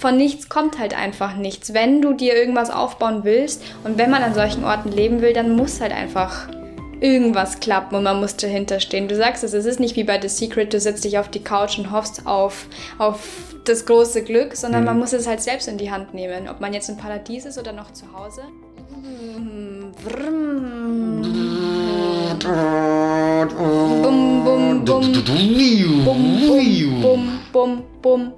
von nichts kommt halt einfach nichts. Wenn du dir irgendwas aufbauen willst und wenn man an solchen Orten leben will, dann muss halt einfach irgendwas klappen und man muss dahinter stehen. Du sagst es, es ist nicht wie bei The Secret, du setzt dich auf die Couch und hoffst auf, auf das große Glück, sondern mhm. man muss es halt selbst in die Hand nehmen. Ob man jetzt im Paradies ist oder noch zu Hause. Bum, bum, bum. Bum, bum, bum, bum, bum.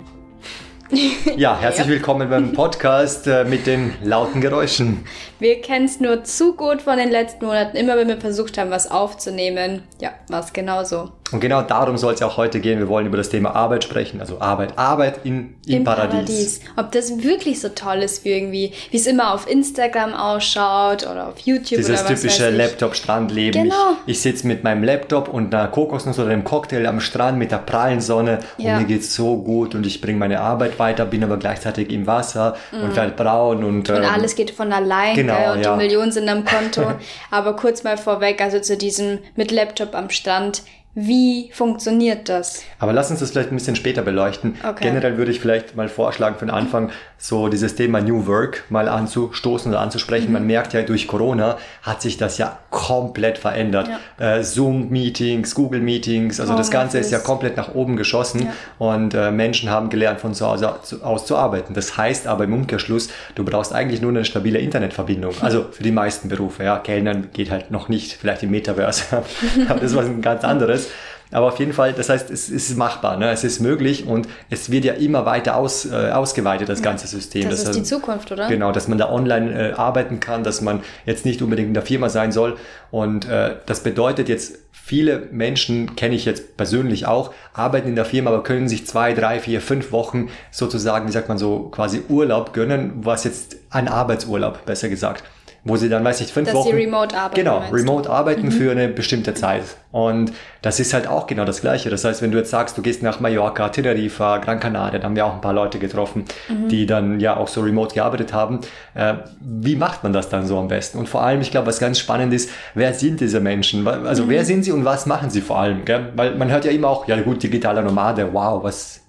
Ja, herzlich willkommen beim Podcast äh, mit den lauten Geräuschen. Wir kennen es nur zu gut von den letzten Monaten. Immer wenn wir versucht haben, was aufzunehmen, ja, war es genauso. Und genau darum soll es ja auch heute gehen. Wir wollen über das Thema Arbeit sprechen. Also Arbeit, Arbeit in, im, Im Paradies. Paradies. Ob das wirklich so toll ist, wie irgendwie, wie es immer auf Instagram ausschaut oder auf YouTube Dieses oder was typische Laptop-Strandleben. Genau. Ich, ich sitze mit meinem Laptop und einer Kokosnuss oder einem Cocktail am Strand mit der prallen Sonne ja. und mir geht's so gut und ich bringe meine Arbeit weiter, bin aber gleichzeitig im Wasser mm. und werde braun und... Und ähm, alles geht von allein genau, und ja. die Millionen sind am Konto. aber kurz mal vorweg, also zu diesem mit Laptop am Strand, wie funktioniert das? Aber lass uns das vielleicht ein bisschen später beleuchten. Okay. Generell würde ich vielleicht mal vorschlagen, für den Anfang so dieses Thema New Work mal anzustoßen oder anzusprechen. Mhm. Man merkt ja, durch Corona hat sich das ja komplett verändert. Ja. Äh, Zoom-Meetings, Google-Meetings, also oh, das Ganze ist ja komplett nach oben geschossen ja. und äh, Menschen haben gelernt, von zu Hause aus zu arbeiten. Das heißt aber im Umkehrschluss, du brauchst eigentlich nur eine stabile Internetverbindung. Also für die meisten Berufe. Ja, Kellnern geht halt noch nicht, vielleicht im Metaverse. aber das ist was ganz anderes ist. Aber auf jeden Fall, das heißt, es ist machbar, ne? es ist möglich und es wird ja immer weiter aus, äh, ausgeweitet, das ganze System. Das, das ist heißt, die Zukunft, oder? Genau, dass man da online äh, arbeiten kann, dass man jetzt nicht unbedingt in der Firma sein soll. Und äh, das bedeutet jetzt, viele Menschen, kenne ich jetzt persönlich auch, arbeiten in der Firma, aber können sich zwei, drei, vier, fünf Wochen sozusagen, wie sagt man so, quasi Urlaub gönnen, was jetzt ein Arbeitsurlaub, besser gesagt wo sie dann, weiß ich, fünf Dass Wochen. Sie remote arbeiten. Genau, remote arbeiten mhm. für eine bestimmte Zeit. Und das ist halt auch genau das Gleiche. Das heißt, wenn du jetzt sagst, du gehst nach Mallorca, Teneriffa, Gran Canaria, da haben wir auch ein paar Leute getroffen, mhm. die dann ja auch so remote gearbeitet haben. Äh, wie macht man das dann so am besten? Und vor allem, ich glaube, was ganz spannend ist, wer sind diese Menschen? Also mhm. wer sind sie und was machen sie vor allem? Gell? Weil man hört ja immer auch, ja gut, digitaler Nomade, wow, was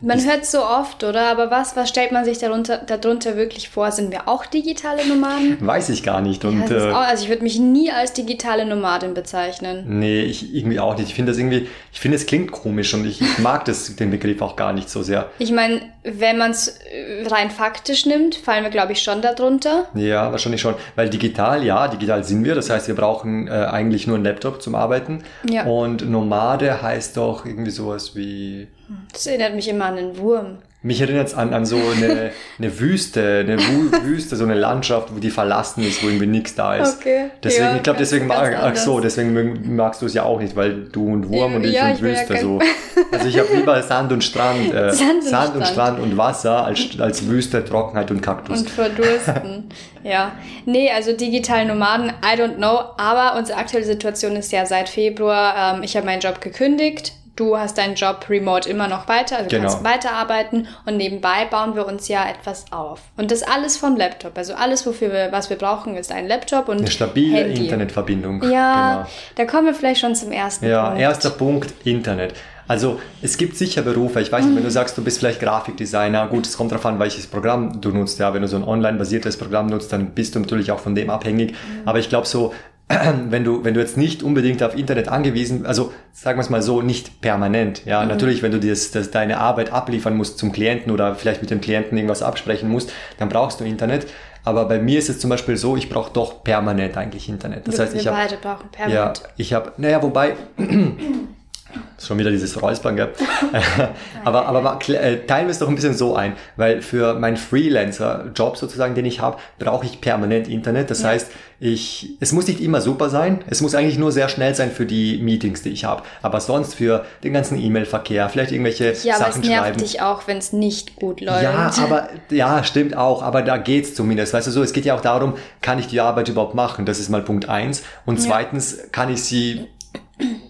man hört so oft, oder? Aber was, was stellt man sich darunter, darunter wirklich vor? Sind wir auch digitale Nomaden? Weiß ich gar nicht. Und, ja, äh, auch, also ich würde mich nie als digitale Nomadin bezeichnen. Nee, ich irgendwie auch nicht. Ich finde das irgendwie, ich finde es klingt komisch und ich, ich mag das, den Begriff auch gar nicht so sehr. Ich meine, wenn man es äh, rein faktisch nimmt, fallen wir, glaube ich, schon darunter. Ja, wahrscheinlich schon. Weil digital, ja, digital sind wir. Das heißt, wir brauchen äh, eigentlich nur einen Laptop zum Arbeiten. Ja. Und Nomade heißt doch irgendwie sowas wie das erinnert mich immer an einen Wurm. Mich erinnert es an, an so eine, eine Wüste, eine Wüste, so eine Landschaft, wo die verlassen ist, wo irgendwie nichts da ist. Okay. Deswegen, ja, ich glaube, deswegen mag, ach so, deswegen magst du es ja auch nicht, weil du und Wurm ja, und ich ja, und ich Wüste ja so. Also ich habe lieber Sand und Strand, äh, Sand, und, Sand Strand. und Strand und Wasser als, als Wüste, Trockenheit und Kaktus. Und Verdursten. ja. Nee, also digital Nomaden, I don't know, aber unsere aktuelle Situation ist ja seit Februar, ähm, ich habe meinen Job gekündigt du hast deinen Job remote immer noch weiter, also genau. kannst weiterarbeiten und nebenbei bauen wir uns ja etwas auf. Und das alles vom Laptop. Also alles, wofür wir, was wir brauchen, ist ein Laptop und eine stabile Handy. Internetverbindung. Ja, genau. da kommen wir vielleicht schon zum ersten ja, Punkt. Ja, erster Punkt, Internet. Also es gibt sicher Berufe, ich weiß nicht, wenn du sagst, du bist vielleicht Grafikdesigner, gut, es kommt darauf an, welches Programm du nutzt. Ja, wenn du so ein online-basiertes Programm nutzt, dann bist du natürlich auch von dem abhängig. Mhm. Aber ich glaube so, wenn du, wenn du jetzt nicht unbedingt auf Internet angewiesen, also sagen wir es mal so, nicht permanent. Ja, mhm. natürlich, wenn du dir das, das, deine Arbeit abliefern musst zum Klienten oder vielleicht mit dem Klienten irgendwas absprechen musst, dann brauchst du Internet. Aber bei mir ist es zum Beispiel so, ich brauche doch permanent eigentlich Internet. Das wir, heißt, ich habe. beide brauchen permanent. Ja, ich habe, naja, wobei, schon wieder dieses Räuspern, gell? aber aber äh, teilen wir es doch ein bisschen so ein, weil für meinen Freelancer-Job sozusagen, den ich habe, brauche ich permanent Internet. Das ja. heißt, ich, es muss nicht immer super sein, es muss eigentlich nur sehr schnell sein für die Meetings, die ich habe. Aber sonst für den ganzen E-Mail-Verkehr, vielleicht irgendwelche ja, Sachen schreiben. Ja, aber es nervt dich auch, wenn es nicht gut läuft. Ja, aber ja, stimmt auch, aber da geht's zumindest. Weißt du so, es geht ja auch darum, kann ich die Arbeit überhaupt machen? Das ist mal Punkt eins. Und zweitens, kann ich sie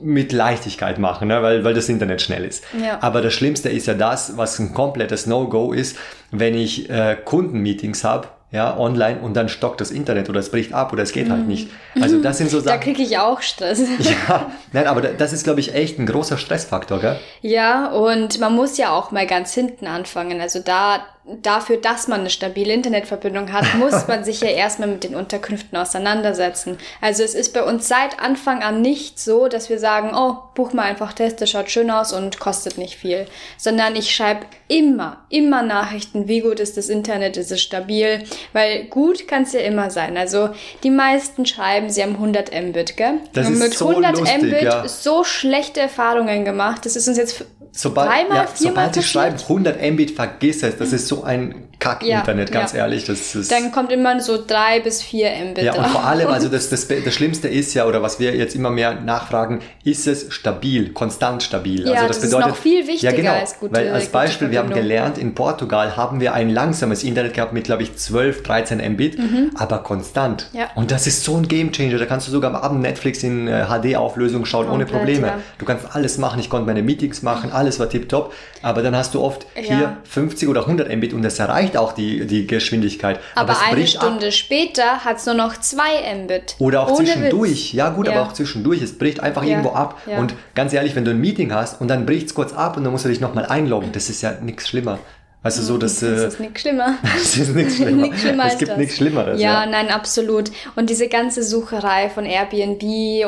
mit Leichtigkeit machen, ne? weil, weil das Internet schnell ist. Ja. Aber das Schlimmste ist ja das, was ein komplettes No-Go ist, wenn ich äh, Kundenmeetings habe, ja, online und dann stockt das Internet oder es bricht ab oder es geht halt mhm. halt nicht. Also das sind so Sachen. Da kriege ich auch Stress. Ja, nein, aber das ist, glaube ich, echt ein großer Stressfaktor, gell? Ja, und man muss ja auch mal ganz hinten anfangen. Also da dafür, dass man eine stabile Internetverbindung hat, muss man sich ja erstmal mit den Unterkünften auseinandersetzen. Also es ist bei uns seit Anfang an nicht so, dass wir sagen, oh, buch mal einfach Teste, schaut schön aus und kostet nicht viel. Sondern ich schreibe immer, immer Nachrichten, wie gut ist das Internet, ist es stabil, weil gut kann es ja immer sein. Also die meisten schreiben, sie haben 100 Mbit, gell? Das und mit so 100 lustig, Mbit ja. so schlechte Erfahrungen gemacht. Das ist uns jetzt Sobald, dreimal, ja, viermal sobald passiert. schreiben 100 Mbit, vergiss es. Das ist so ein Kack-Internet, Ja, ganz ja. ehrlich. Das ist, Dann kommt immer so drei bis vier Mbit ja, und drauf. vor allem, also das, das, das Schlimmste ist ja, oder was wir jetzt immer mehr nachfragen, ist es stabil, konstant stabil. Ja, also das ist noch viel wichtiger ja, genau, als gute- Weil als Beispiel, wir haben gelernt, in Portugal haben wir ein langsames Internet gehabt mit, glaube ich, 12, 13 Mbit, aber konstant. Mhm. Ja. Und das ist so ein Gamechanger. Da kannst du sogar am Abend Netflix in äh, HD-Auflösung schauen, ohne Komplett, Probleme. ja. Du kannst alles machen. Ich konnte meine Meetings machen, alles war tipptopp. Aber dann hast du oft hier 50 oder 100 Mbit und das erreicht auch die, die Geschwindigkeit. Aber, es eine bricht ab. Stunde später hat es nur noch zwei Mbit. Oder auch Ohne zwischendurch. Witz. Ja, gut, Ja. aber auch zwischendurch. Es bricht einfach Ja, irgendwo ab. ja. Und ganz ehrlich, wenn du ein Meeting hast und dann bricht es kurz ab und dann musst du dich nochmal einloggen, das ist ja nichts schlimmer. Also so, dass. Das Äh, ist nichts schlimmer. das ist nichts schlimmer. Nichts schlimmer es gibt nichts Schlimmeres. Ja, nein, absolut. Und diese ganze Sucherei von Airbnb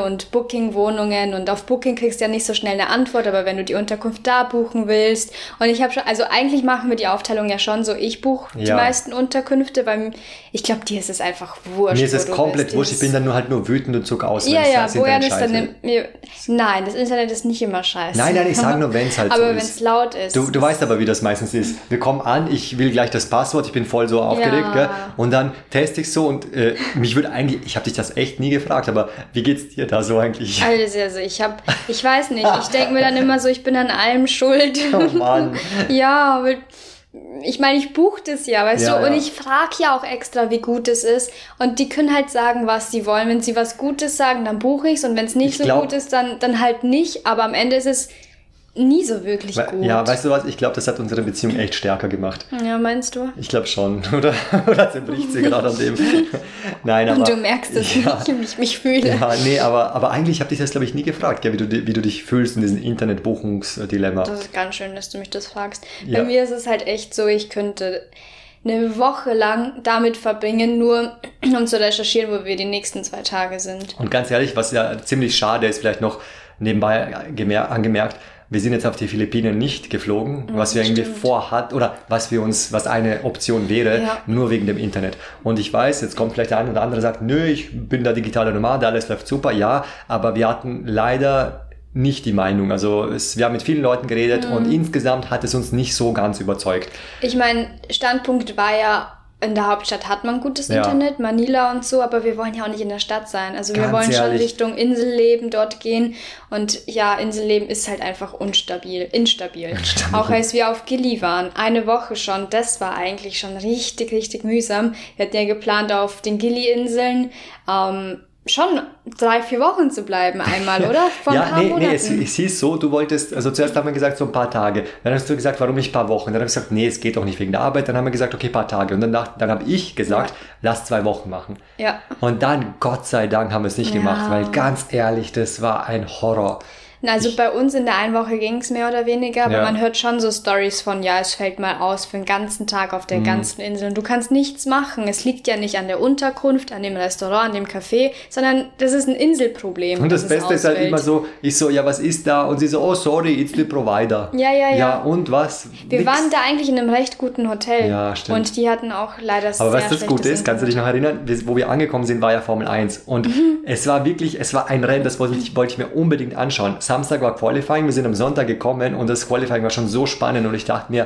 und Booking-Wohnungen und auf Booking kriegst du ja nicht so schnell eine Antwort, aber wenn du die Unterkunft da buchen willst und ich habe schon, also eigentlich machen wir die Aufteilung ja schon so, ich buche die Ja. meisten Unterkünfte, weil ich glaube, dir ist es einfach wurscht. Mir ist es komplett bist. wurscht. Ich bin dann nur halt nur wütend und zuck aus. wenn Ja, es ja, Internet ist dann mir, Nein, das Internet ist nicht immer scheiße. Nein, nein, ich sage nur, wenn es halt so Aber wenn ist. es laut ist. Du, du weißt aber, wie das meistens ist. Wir kommen an, ich will gleich das Passwort, ich bin voll so aufgeregt, Ja. und dann teste ich so und äh, mich würde eigentlich, ich habe dich das echt nie gefragt, aber wie geht's dir da so eigentlich? Also, also ich habe, ich weiß nicht, ich denke mir dann immer so, ich bin an allem schuld. Oh Mann. ja, aber ich meine, ich buche das ja, weißt Ja, du, und ja. ich frage ja auch extra, wie gut es ist. Und die können halt sagen, was sie wollen. Wenn sie was Gutes sagen, dann buche ich's und wenn es nicht Ich so glaub- gut ist, dann, dann halt nicht. Aber am Ende ist es nie so wirklich We- gut. Ja, weißt du was? Ich glaube, das hat unsere Beziehung echt stärker gemacht. Ja, meinst du? Ich glaube schon. Oder, oder zerbricht sie gerade an dem? Nein, aber. Und du merkst es ja, wie ich mich fühle. Ja, nee, aber, aber eigentlich habe ich das, glaube ich, nie gefragt, gell, wie, du, wie du dich fühlst in diesem Internetbuchungsdilemma. Das ist ganz schön, dass du mich das fragst. Ja. Bei mir ist es halt echt so, ich könnte eine Woche lang damit verbringen, nur um zu recherchieren, wo wir die nächsten zwei Tage sind. Und ganz ehrlich, was ja ziemlich schade ist, vielleicht noch nebenbei gemer angemerkt, wir sind jetzt auf die Philippinen nicht geflogen, was wir irgendwie stimmt. vorhat oder was wir uns, was eine Option wäre, Ja. nur wegen dem Internet. Und ich weiß, jetzt kommt vielleicht der eine oder andere sagt, nö, ich bin da digitale Nomade, alles läuft super, ja, aber wir hatten leider nicht die Meinung. Also es, wir haben mit vielen Leuten geredet Mhm. und insgesamt hat es uns nicht so ganz überzeugt. Ich meine, Standpunkt war ja, in der Hauptstadt hat man gutes Ja. Internet, Manila und so, aber wir wollen ja auch nicht in der Stadt sein. Also wir Ganz wollen schon ehrlich. Richtung Inselleben dort gehen. Und ja, Inselleben ist halt einfach unstabil, instabil. Auch als wir auf Gili waren, eine Woche schon, das war eigentlich schon richtig, richtig mühsam. Wir hatten ja geplant, auf den Gili-Inseln ähm, schon drei, vier Wochen zu bleiben einmal, oder? Vor ein ja, paar nee, Monaten. nee, es, es hieß so, du wolltest, also zuerst haben wir gesagt, so ein paar Tage. Dann hast du gesagt, warum nicht ein paar Wochen? Dann habe ich gesagt, nee, es geht doch nicht wegen der Arbeit. Dann haben wir gesagt, okay, ein paar Tage. Und dann, dann habe ich gesagt, Ja. lass zwei Wochen machen. ja. Und dann, Gott sei Dank, haben wir es nicht Ja. gemacht, weil ganz ehrlich, das war ein Horror. Also bei uns in der einen Woche ging es mehr oder weniger, aber Ja. man hört schon so Stories von, ja, es fällt mal aus für den ganzen Tag auf Mhm. der ganzen Insel. Und du kannst nichts machen. Es liegt ja nicht an der Unterkunft, an dem Restaurant, an dem Café, sondern das ist ein Inselproblem. Und das Beste ist halt immer so, ich so, ja, was ist da? Und sie so, oh, sorry, it's the provider. Ja, ja, ja. Ja, und was? Wir Nix. waren da eigentlich in einem recht guten Hotel. Ja, stimmt. Und die hatten auch leider Aber sehr was das Gute ist, kannst du dich noch erinnern, wo wir angekommen sind, war ja Formel 1. Und Mhm. es war wirklich, es war ein Rennen, das wollte ich, wollte ich mir unbedingt anschauen. Samstag war Qualifying, wir sind am Sonntag gekommen und das Qualifying war schon so spannend und ich dachte mir,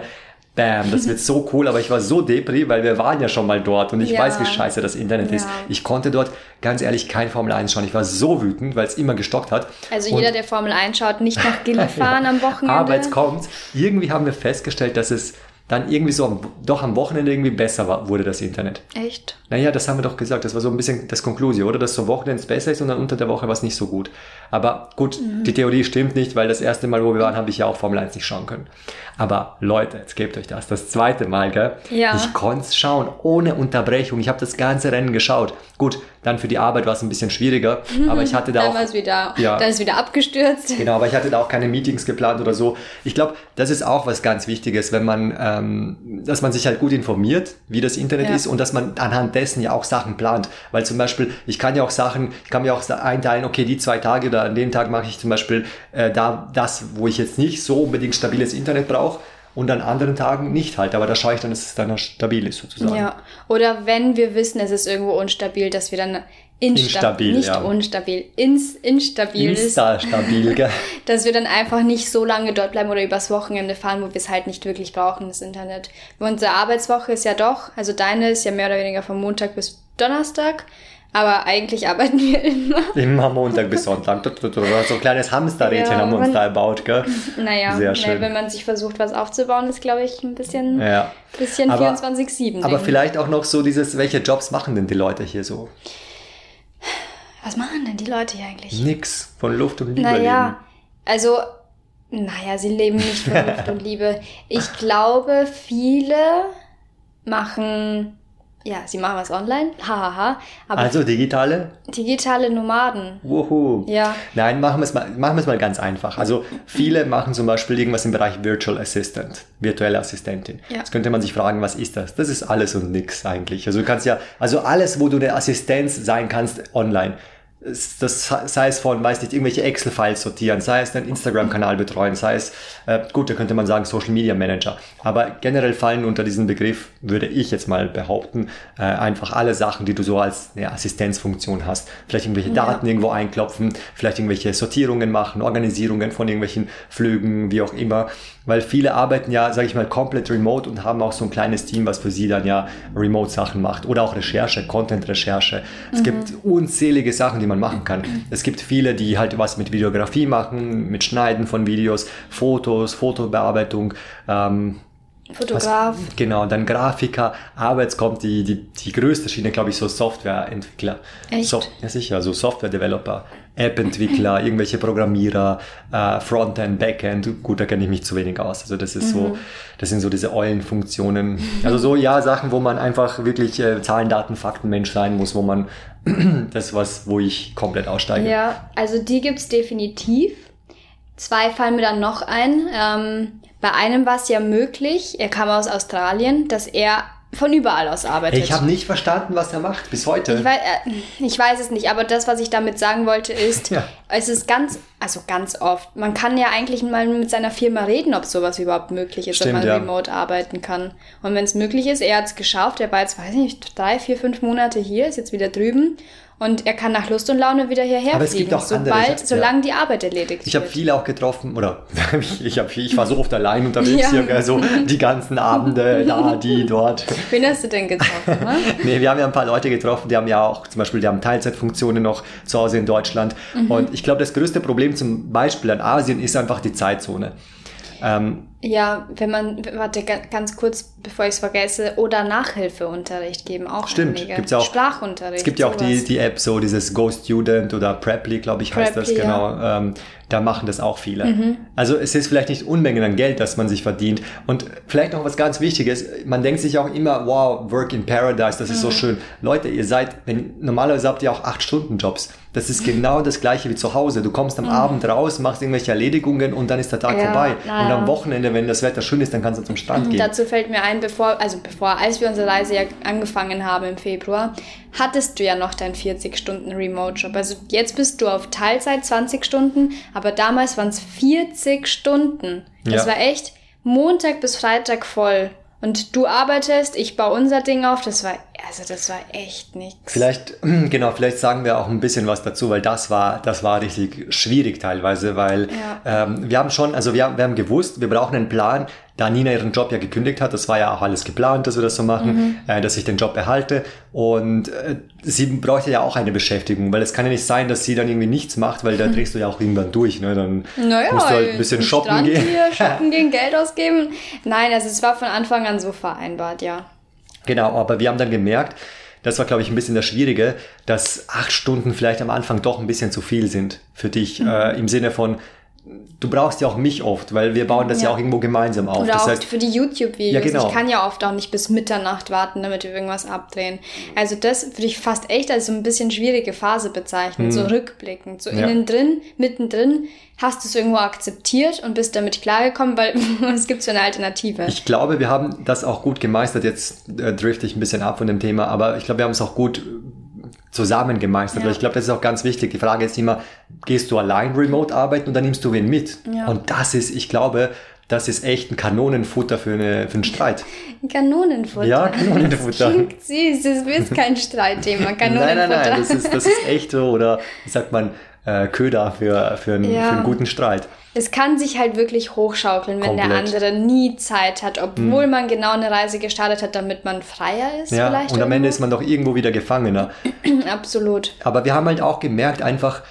bam, das wird so cool, aber ich war so depri, weil wir waren ja schon mal dort und ich Ja. weiß, wie scheiße das Internet ist. Ja. Ich konnte dort ganz ehrlich kein Formel 1 schauen. Ich war so wütend, weil es immer gestockt hat. Also Und- jeder, der Formel 1 schaut, nicht nach Gili fahren am Wochenende. aber jetzt kommt's. Irgendwie haben wir festgestellt, dass es dann irgendwie so am, doch am Wochenende irgendwie besser war, wurde das Internet. Echt? Naja, das haben wir doch gesagt. Das war so ein bisschen das Konklusio, oder? Dass so Wochenends besser ist und dann unter der Woche war es nicht so gut. Aber gut, Mhm. die Theorie stimmt nicht, weil das erste Mal, wo wir waren, habe ich ja auch Formel 1 nicht schauen können. Aber Leute, jetzt gebt euch das. Das zweite Mal, gell? Ja. Ich konnte es schauen, ohne Unterbrechung. Ich habe das ganze Rennen geschaut. Gut, dann für die Arbeit war es ein bisschen schwieriger, aber ich hatte da Dann auch... war es wieder, Ja. dann ist wieder abgestürzt. Genau, aber ich hatte da auch keine Meetings geplant oder so. Ich glaube, das ist auch was ganz Wichtiges, wenn man ähm, dass man sich halt gut informiert, wie das Internet ja. ist und dass man anhand dessen ja auch Sachen plant. Weil zum Beispiel, ich kann ja auch Sachen, ich kann mir auch einteilen, okay, die zwei Tage oder an dem Tag mache ich zum Beispiel äh, da das, wo ich jetzt nicht so unbedingt stabiles Internet brauche und an anderen Tagen nicht halt. Aber da schaue ich dann, dass es dann stabil ist sozusagen. Ja. Oder wenn wir wissen, es ist irgendwo unstabil, dass wir dann instabil, nicht ja. unstabil, ins, instabil Instastabil, ist. Gell? dass wir dann einfach nicht so lange dort bleiben oder übers Wochenende fahren, wo wir es halt nicht wirklich brauchen, das Internet. Unsere Arbeitswoche ist ja doch, also deine ist ja mehr oder weniger von Montag bis Donnerstag. Aber eigentlich arbeiten wir immer. Immer Montag bis Sonntag. So ein kleines Hamsterrädchen ja, haben wir uns da erbaut, gell? Naja, Sehr schön. wenn man sich versucht, was aufzubauen, ist, glaube ich, ein bisschen, ja. bisschen 24-7. Aber vielleicht auch noch so dieses, welche Jobs machen denn die Leute hier so? Was machen denn die Leute hier eigentlich? Nix. Von Luft und Liebe naja, leben. Also, naja, sie leben nicht von Luft und Liebe. Ich glaube, viele machen ja, sie machen was online. Hahaha. also digitale? Digitale Nomaden. Wuhu. Ja. Nein, machen wir es mal, machen wir es mal ganz einfach. Also viele machen zum Beispiel irgendwas im Bereich Virtual Assistant, virtuelle Assistentin. Ja. Jetzt könnte man sich fragen, was ist das? Das ist alles und nix eigentlich. Also du kannst ja, also alles, wo du eine Assistenz sein kannst online das sei es von, weiß nicht, irgendwelche Excel-Files sortieren, sei es einen Instagram-Kanal betreuen, sei es, äh, gut, da könnte man sagen Social Media Manager. Aber generell fallen unter diesen Begriff, würde ich jetzt mal behaupten, äh, einfach alle Sachen, die du so als eine Assistenzfunktion hast. Vielleicht irgendwelche ja. Daten irgendwo einklopfen, vielleicht irgendwelche Sortierungen machen, Organisierungen von irgendwelchen Flügen, wie auch immer. Weil viele arbeiten ja, sage ich mal, komplett remote und haben auch so ein kleines Team, was für sie dann ja Remote-Sachen macht. Oder auch Recherche, Content-Recherche. Es mhm. gibt unzählige Sachen, die man machen kann. Es gibt viele, die halt was mit Videografie machen, mit Schneiden von Videos, Fotos, Fotobearbeitung. Ähm, Fotograf. Was, genau, dann Grafiker, aber jetzt kommt die, die, die größte Schiene, glaube ich, so Softwareentwickler. Echt? So, ja, sicher, so Software-Developer, App-Entwickler, irgendwelche Programmierer, äh, Frontend, Backend. Gut, da kenne ich mich zu wenig aus. Also das ist mhm. so, das sind so diese Eulenfunktionen. Also so, ja, Sachen, wo man einfach wirklich äh, Zahlen, Daten, Fakten Mensch sein muss, wo man das was, wo ich komplett aussteige. Ja, also die gibt's definitiv. Zwei fallen mir dann noch ein. Ähm, bei einem war es ja möglich, er kam aus Australien, dass er von überall aus arbeitet. Ich habe nicht verstanden, was er macht bis heute. Ich weiß, äh, ich weiß, es nicht, aber das, was ich damit sagen wollte, ist, ja. es ist ganz, also ganz oft. Man kann ja eigentlich mal mit seiner Firma reden, ob sowas überhaupt möglich ist, Stimmt, ob man ja. remote arbeiten kann. Und wenn es möglich ist, er hat es geschafft, er war jetzt, weiß ich nicht, drei, vier, fünf Monate hier, ist jetzt wieder drüben und er kann nach Lust und Laune wieder hierher Aber es fliegen, gibt auch sobald, andere, solange ja. die Arbeit erledigt ich wird. Ich habe viele auch getroffen, oder ich, hab, ich war so oft allein unterwegs ja. hier, so die ganzen Abende, da, die, dort. Wen hast du denn getroffen? Ne? nee, wir haben ja ein paar Leute getroffen, die haben ja auch zum Beispiel, die haben Teilzeitfunktionen noch zu Hause in Deutschland. Mhm. Und ich glaube, das größte Problem zum Beispiel an Asien ist einfach die Zeitzone. Ähm, ja, wenn man, warte, ganz kurz, bevor ich es vergesse, oder Nachhilfeunterricht geben auch. Stimmt, einige. gibt's auch. Sprachunterricht. Es gibt ja auch die, die App, so dieses Go Student oder Preply, glaube ich, Preply, heißt das, genau. Ja. Ähm, da machen das auch viele. Mhm. Also es ist vielleicht nicht Unmengen an Geld, das man sich verdient. Und vielleicht noch was ganz Wichtiges, man denkt sich auch immer, wow, Work in Paradise, das ist mhm. so schön. Leute, ihr seid, wenn, normalerweise habt ihr auch acht Stunden Jobs. Das ist genau das gleiche wie zu Hause. Du kommst am mhm. Abend raus, machst irgendwelche Erledigungen und dann ist der Tag ja, vorbei. Und am Wochenende, wenn das Wetter schön ist, dann kannst du zum Strand gehen. Dazu fällt mir ein, bevor, also bevor, als wir unsere Reise ja angefangen haben im Februar, hattest du ja noch deinen 40 Stunden Remote-Job. Also jetzt bist du auf Teilzeit 20 Stunden, aber damals waren es 40 Stunden. Das ja. war echt Montag bis Freitag voll. Und du arbeitest, ich baue unser Ding auf. Das war, also das war echt nichts. Vielleicht, genau, vielleicht sagen wir auch ein bisschen was dazu, weil das war, das war richtig schwierig teilweise, weil ja. ähm, wir haben schon, also wir, wir haben gewusst, wir brauchen einen Plan, da Nina ihren Job ja gekündigt hat, das war ja auch alles geplant, dass wir das so machen, mhm. äh, dass ich den Job erhalte. Und äh, sie bräuchte ja auch eine Beschäftigung, weil es kann ja nicht sein, dass sie dann irgendwie nichts macht, weil da mhm. drehst du ja auch irgendwann durch. Ne? Dann naja, musst du halt ein bisschen shoppen Strand gehen. Hier, shoppen gehen, Geld ausgeben. Nein, also es war von Anfang an so vereinbart, ja. Genau, aber wir haben dann gemerkt, das war, glaube ich, ein bisschen das Schwierige, dass acht Stunden vielleicht am Anfang doch ein bisschen zu viel sind für dich. Mhm. Äh, Im Sinne von, du brauchst ja auch mich oft, weil wir bauen das ja, ja auch irgendwo gemeinsam auf. Oder das auch heißt, für die YouTube-Videos. Ja, genau. Ich kann ja oft auch nicht bis Mitternacht warten, damit wir irgendwas abdrehen. Also das würde ich fast echt als so ein bisschen schwierige Phase bezeichnen, hm. so rückblickend. So ja. innen drin, mittendrin hast du es irgendwo akzeptiert und bist damit klargekommen, weil es gibt so eine Alternative. Ich glaube, wir haben das auch gut gemeistert. Jetzt äh, drifte ich ein bisschen ab von dem Thema, aber ich glaube, wir haben es auch gut zusammen gemeistert. Ja. Ich glaube, das ist auch ganz wichtig. Die Frage ist immer, gehst du allein remote arbeiten und dann nimmst du wen mit? Ja. Und das ist, ich glaube, das ist echt ein Kanonenfutter für, eine, für einen Streit. Kanonenfutter. Ja, Kanonenfutter. Klingt süß, das ist kein Streitthema. Kanonenfutter. Nein, nein, nein, das ist, das ist echt so, oder wie sagt man, äh, Köder für, für, einen, ja. für einen guten Streit. Es kann sich halt wirklich hochschaukeln, wenn Komplett. der andere nie Zeit hat, obwohl hm. man genau eine Reise gestartet hat, damit man freier ist. Ja, vielleicht und am irgendwo. Ende ist man doch irgendwo wieder Gefangener. Absolut. Aber wir haben halt auch gemerkt, einfach,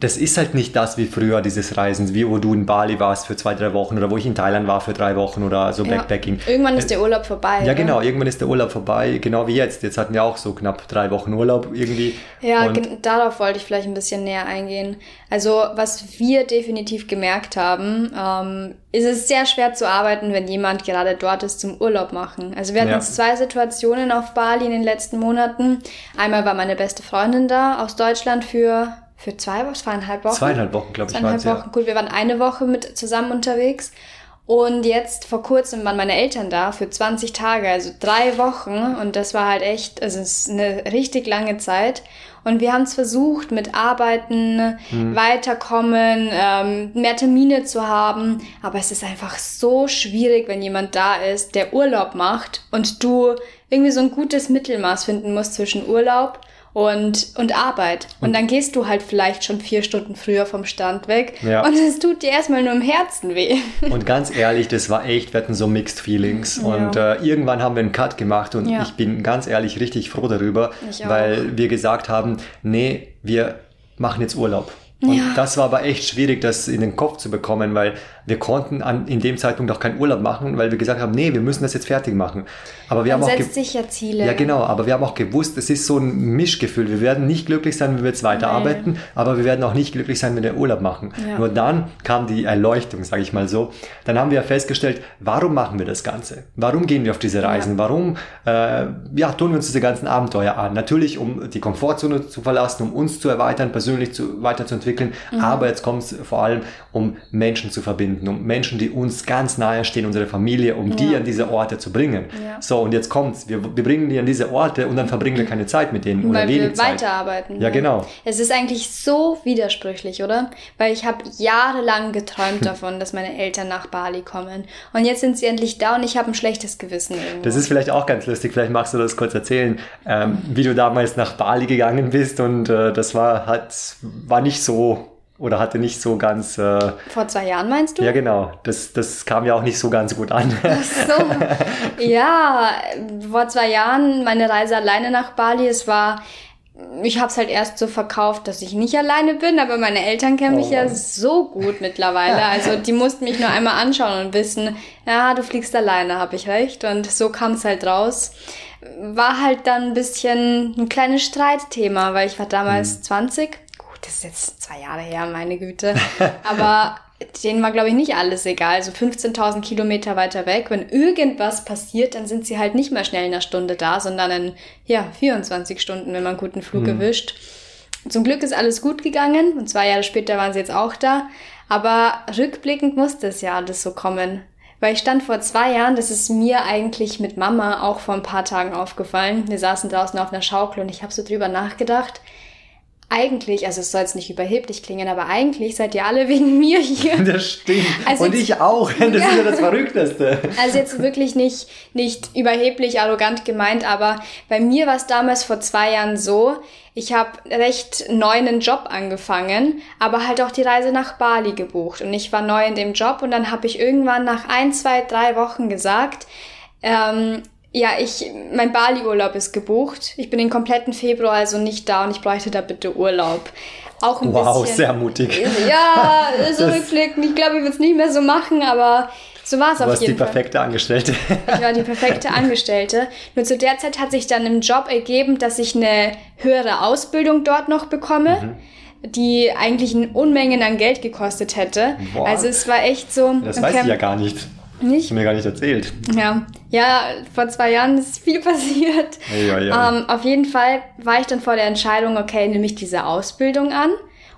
das ist halt nicht das wie früher, dieses Reisen, wie wo du in Bali warst für zwei, drei Wochen oder wo ich in Thailand war für drei Wochen oder so ja. Backpacking. Irgendwann ist der Urlaub vorbei. Ja, genau, irgendwann ist der Urlaub vorbei, genau wie jetzt. Jetzt hatten wir auch so knapp drei Wochen Urlaub irgendwie. Ja, darauf wollte ich vielleicht ein bisschen näher eingehen. Also, was wir definitiv gemerkt haben, ähm, ist es sehr schwer zu arbeiten, wenn jemand gerade dort ist zum Urlaub machen. Also, wir hatten ja. zwei Situationen auf Bali in den letzten Monaten. Einmal war meine beste Freundin da aus Deutschland für für zwei Wochen, zweieinhalb Wochen. Zweieinhalb Wochen, glaube ich. Zweieinhalb Wochen, ja. gut. Wir waren eine Woche mit zusammen unterwegs. Und jetzt vor kurzem waren meine Eltern da für 20 Tage, also drei Wochen. Und das war halt echt, also es ist eine richtig lange Zeit. Und wir haben es versucht mit Arbeiten, mhm. weiterkommen, ähm, mehr Termine zu haben. Aber es ist einfach so schwierig, wenn jemand da ist, der Urlaub macht und du irgendwie so ein gutes Mittelmaß finden musst zwischen Urlaub und, und Arbeit. Und, dann gehst du halt vielleicht schon vier Stunden früher vom Stand weg. Ja. Und es tut dir erstmal nur im Herzen weh. Und ganz ehrlich, das war echt, wir hatten so Mixed Feelings. Ja. Und äh, irgendwann haben wir einen Cut gemacht und ja. ich bin ganz ehrlich richtig froh darüber, weil wir gesagt haben, nee, wir machen jetzt Urlaub. Und ja. das war aber echt schwierig, das in den Kopf zu bekommen, weil wir konnten an, in dem Zeitpunkt auch keinen Urlaub machen, weil wir gesagt haben, nee, wir müssen das jetzt fertig machen. Aber wir Man haben auch setzt sich ja Ziele. Ja, genau, aber wir haben auch gewusst, es ist so ein Mischgefühl. Wir werden nicht glücklich sein, wenn wir jetzt weiterarbeiten, nee. aber wir werden auch nicht glücklich sein, wenn wir Urlaub machen. Ja. Nur dann kam die Erleuchtung, sage ich mal so. Dann haben wir festgestellt, warum machen wir das Ganze? Warum gehen wir auf diese Reisen? Ja. Warum äh, ja, tun wir uns diese ganzen Abenteuer an? Natürlich, um die Komfortzone zu verlassen, um uns zu erweitern, persönlich zu, weiterzuentwickeln, mhm. aber jetzt kommt es vor allem, um Menschen zu verbinden um Menschen, die uns ganz nahe stehen, unsere Familie, um ja. die an diese Orte zu bringen. Ja. So, und jetzt kommt's. Wir, wir bringen die an diese Orte und dann verbringen wir keine Zeit mit denen Weil oder wenig wir Zeit. weiterarbeiten. Ja, genau. Es ist eigentlich so widersprüchlich, oder? Weil ich habe jahrelang geträumt davon, dass meine Eltern nach Bali kommen. Und jetzt sind sie endlich da und ich habe ein schlechtes Gewissen irgendwo. Das ist vielleicht auch ganz lustig. Vielleicht magst du das kurz erzählen, ähm, wie du damals nach Bali gegangen bist und äh, das war, hat, war nicht so oder hatte nicht so ganz. Äh, Vor zwei Jahren meinst du? Ja, genau. Das, das kam ja auch nicht so ganz gut an. Ach so. ja, vor zwei Jahren meine Reise alleine nach Bali. Es war. Ich habe es halt erst so verkauft, dass ich nicht alleine bin, aber meine Eltern kennen oh. mich ja so gut mittlerweile. Also die mussten mich nur einmal anschauen und wissen, ja, du fliegst alleine, habe ich recht. Und so kam es halt raus. War halt dann ein bisschen ein kleines Streitthema, weil ich war damals hm. 20 das ist jetzt zwei Jahre her, meine Güte. Aber denen war, glaube ich, nicht alles egal. So 15.000 Kilometer weiter weg. Wenn irgendwas passiert, dann sind sie halt nicht mehr schnell in einer Stunde da, sondern in, ja, 24 Stunden, wenn man einen guten Flug mhm. erwischt. Zum Glück ist alles gut gegangen und zwei Jahre später waren sie jetzt auch da. Aber rückblickend musste es ja alles so kommen. Weil ich stand vor zwei Jahren, das ist mir eigentlich mit Mama auch vor ein paar Tagen aufgefallen. Wir saßen draußen auf einer Schaukel und ich habe so drüber nachgedacht eigentlich, also es soll jetzt nicht überheblich klingen, aber eigentlich seid ihr alle wegen mir hier. Das stimmt. Also und ich auch. Das ja. ist ja das Verrückteste. Also jetzt wirklich nicht, nicht überheblich, arrogant gemeint, aber bei mir war es damals vor zwei Jahren so, ich habe recht neu einen Job angefangen, aber halt auch die Reise nach Bali gebucht. Und ich war neu in dem Job und dann habe ich irgendwann nach ein, zwei, drei Wochen gesagt, ähm, ja, ich, mein Bali-Urlaub ist gebucht. Ich bin den kompletten Februar also nicht da und ich bräuchte da bitte Urlaub. Auch ein wow, bisschen. sehr mutig. Ja, so rückblickend. Ich glaube, ich würde es nicht mehr so machen, aber so war es auf jeden Fall. Du warst die perfekte Angestellte. Ich war die perfekte Angestellte. Nur zu der Zeit hat sich dann im Job ergeben, dass ich eine höhere Ausbildung dort noch bekomme. Mhm die eigentlich Unmengen an Geld gekostet hätte. Boah. Also es war echt so. Das okay, weiß ich ja gar nicht. Nicht? Hast du mir gar nicht erzählt. Ja, ja, vor zwei Jahren ist viel passiert. Ja, ja. Ähm, auf jeden Fall war ich dann vor der Entscheidung, okay, nehme ich diese Ausbildung an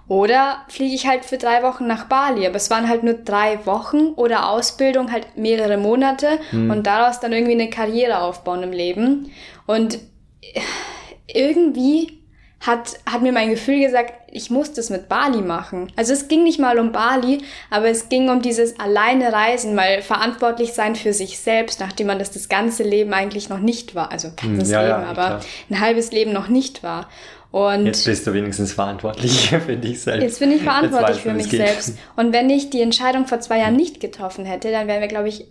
oder fliege ich halt für drei Wochen nach Bali. Aber es waren halt nur drei Wochen oder Ausbildung halt mehrere Monate hm. und daraus dann irgendwie eine Karriere aufbauen im Leben. Und irgendwie hat, hat mir mein Gefühl gesagt, ich muss das mit Bali machen. Also es ging nicht mal um Bali, aber es ging um dieses alleine Reisen, mal verantwortlich sein für sich selbst, nachdem man das das ganze Leben eigentlich noch nicht war. Also ganzes hm, ja, Leben, ja, aber klar. ein halbes Leben noch nicht war. Und jetzt bist du wenigstens verantwortlich für dich selbst. Jetzt bin ich verantwortlich für mich selbst. Und wenn ich die Entscheidung vor zwei Jahren nicht getroffen hätte, dann wären wir, glaube ich,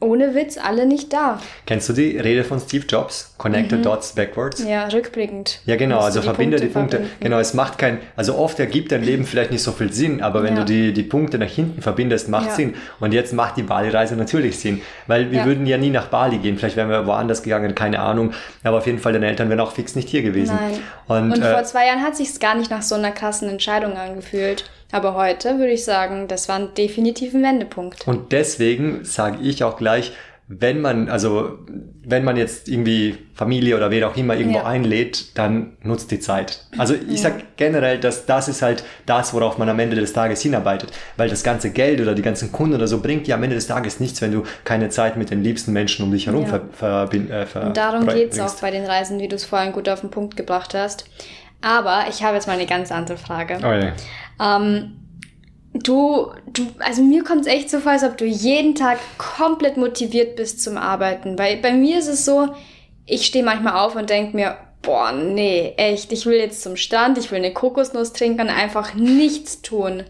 ohne Witz alle nicht da. Kennst du die Rede von Steve Jobs? Connect mhm. the dots backwards? Ja, rückblickend. Ja, genau, also verbinde Punkte die Punkte. Verbinden. Genau, es macht kein, also oft ergibt dein Leben vielleicht nicht so viel Sinn, aber wenn ja. du die, die Punkte nach hinten verbindest, macht ja. Sinn. Und jetzt macht die Bali-Reise natürlich Sinn, weil wir ja. würden ja nie nach Bali gehen. Vielleicht wären wir woanders gegangen, keine Ahnung. Aber auf jeden Fall, deine Eltern wären auch fix nicht hier gewesen. Nein. Und, Und äh, vor zwei Jahren hat sich gar nicht nach so einer krassen Entscheidung angefühlt. Aber heute würde ich sagen, das war ein definitiven Wendepunkt. Und deswegen sage ich auch gleich, wenn man, also wenn man jetzt irgendwie Familie oder wer auch immer irgendwo ja. einlädt, dann nutzt die Zeit. Also ich ja. sag generell, dass das ist halt das, worauf man am Ende des Tages hinarbeitet. Weil das ganze Geld oder die ganzen Kunden oder so bringt dir am Ende des Tages nichts, wenn du keine Zeit mit den liebsten Menschen um dich herum ja. ver, äh, ver, Und darum geht's auch bei den Reisen, wie du es vorhin gut auf den Punkt gebracht hast. Aber ich habe jetzt mal eine ganz andere Frage. Oh ja. Ähm, du, du, also mir kommt es echt so vor, als ob du jeden Tag komplett motiviert bist zum Arbeiten. Weil bei mir ist es so, ich stehe manchmal auf und denke mir, boah, nee, echt, ich will jetzt zum Strand, ich will eine Kokosnuss trinken und einfach nichts tun.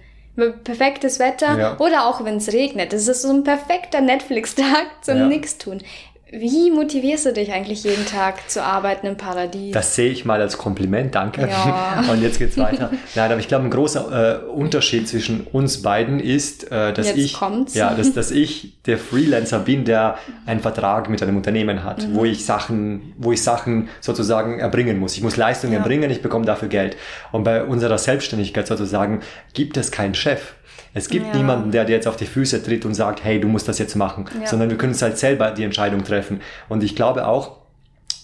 Perfektes Wetter ja. oder auch wenn es regnet. Das ist so ein perfekter Netflix-Tag zum ja. Nichtstun. Wie motivierst du dich eigentlich jeden Tag zu arbeiten im Paradies? Das sehe ich mal als Kompliment, danke. Ja. Und jetzt geht's weiter. Nein, aber ich glaube, ein großer äh, Unterschied zwischen uns beiden ist, äh, dass jetzt ich, kommt's. ja, dass, dass ich der Freelancer bin, der einen Vertrag mit einem Unternehmen hat, mhm. wo ich Sachen, wo ich Sachen sozusagen erbringen muss. Ich muss Leistungen ja. erbringen, ich bekomme dafür Geld. Und bei unserer Selbstständigkeit sozusagen gibt es keinen Chef. Es gibt ja. niemanden, der dir jetzt auf die Füße tritt und sagt, hey, du musst das jetzt machen, ja. sondern wir können uns halt selber die Entscheidung treffen. Und ich glaube auch,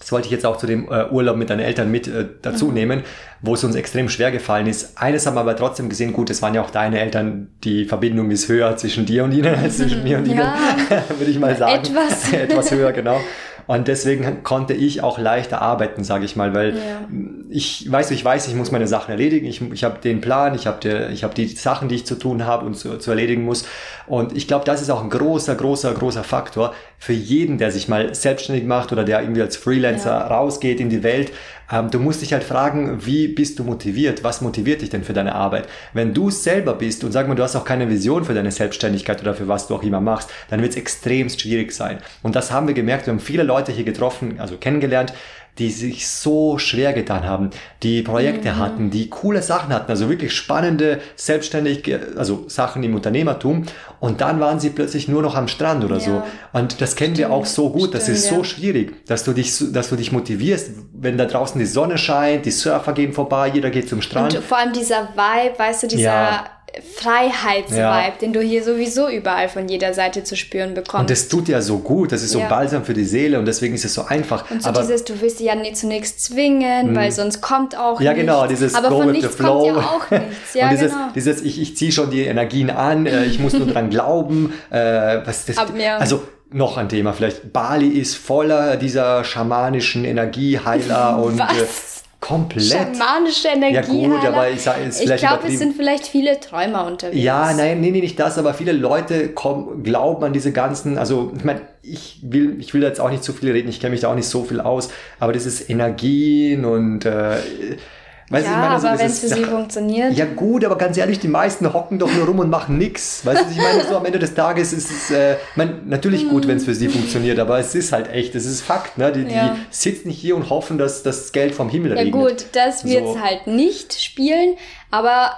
das wollte ich jetzt auch zu dem äh, Urlaub mit deinen Eltern mit äh, dazu mhm. nehmen, wo es uns extrem schwer gefallen ist. Eines haben wir aber trotzdem gesehen, gut, es waren ja auch deine Eltern, die Verbindung ist höher zwischen dir und ihnen als zwischen mir und ja. ihnen, würde ich mal sagen. Etwas. Etwas höher, genau. Und deswegen konnte ich auch leichter arbeiten, sage ich mal, weil ja. ich weiß, ich weiß, ich muss meine Sachen erledigen. Ich, ich habe den Plan, ich habe ich hab die Sachen, die ich zu tun habe und zu, zu erledigen muss. Und ich glaube, das ist auch ein großer, großer, großer Faktor für jeden, der sich mal selbstständig macht oder der irgendwie als Freelancer ja. rausgeht in die Welt. Ähm, du musst dich halt fragen, wie bist du motiviert? Was motiviert dich denn für deine Arbeit? Wenn du selber bist und sag mal, du hast auch keine Vision für deine Selbstständigkeit oder für was du auch immer machst, dann wird es extrem schwierig sein. Und das haben wir gemerkt. Wir haben viele Leute hier getroffen, also kennengelernt, die sich so schwer getan haben, die Projekte mhm. hatten, die coole Sachen hatten, also wirklich spannende, selbstständig, also Sachen im Unternehmertum. Und dann waren sie plötzlich nur noch am Strand oder ja. so. Und das kennen Stimmt. wir auch so gut. Stimmt, das ist so ja. schwierig, dass du dich, dass du dich motivierst, wenn da draußen die Sonne scheint, die Surfer gehen vorbei, jeder geht zum Strand. Und vor allem dieser Vibe, weißt du, dieser ja Freiheitsvibe, ja. den du hier sowieso überall von jeder Seite zu spüren bekommst. Und das tut ja so gut, das ist so ja. balsam für die Seele und deswegen ist es so einfach. Und so aber dieses, du willst dich ja nicht zunächst zwingen, mh. weil sonst kommt auch ja, nichts. Ja genau, dieses aber Go von with nichts the flow. kommt ja auch nichts. Ja, und dieses, genau. dieses ich, ich ziehe schon die Energien an, äh, ich muss nur dran glauben. Äh, was das, Ab, ja. Also noch ein Thema vielleicht. Bali ist voller dieser schamanischen Energieheiler und was? Komplett. Schamanische Energie. Ja gut, aber ich sage es Ich glaube, es sind vielleicht viele Träumer unterwegs. Ja, nein, nee, nee, nicht das, aber viele Leute kommen, glauben an diese ganzen, also ich meine, ich will, ich will jetzt auch nicht zu viel reden, ich kenne mich da auch nicht so viel aus, aber das ist Energien und äh, Weißt ja, ich meine, so aber wenn es für sie funktioniert. Ja gut, aber ganz ehrlich, die meisten hocken doch nur rum und machen nichts. Weißt du, ich meine, so am Ende des Tages ist es, äh, mein, natürlich gut, wenn es für sie funktioniert, aber es ist halt echt, es ist Fakt. Ne? Die, ja. die sitzen hier und hoffen, dass das Geld vom Himmel ja, regnet. Ja gut, das wird so. halt nicht spielen, aber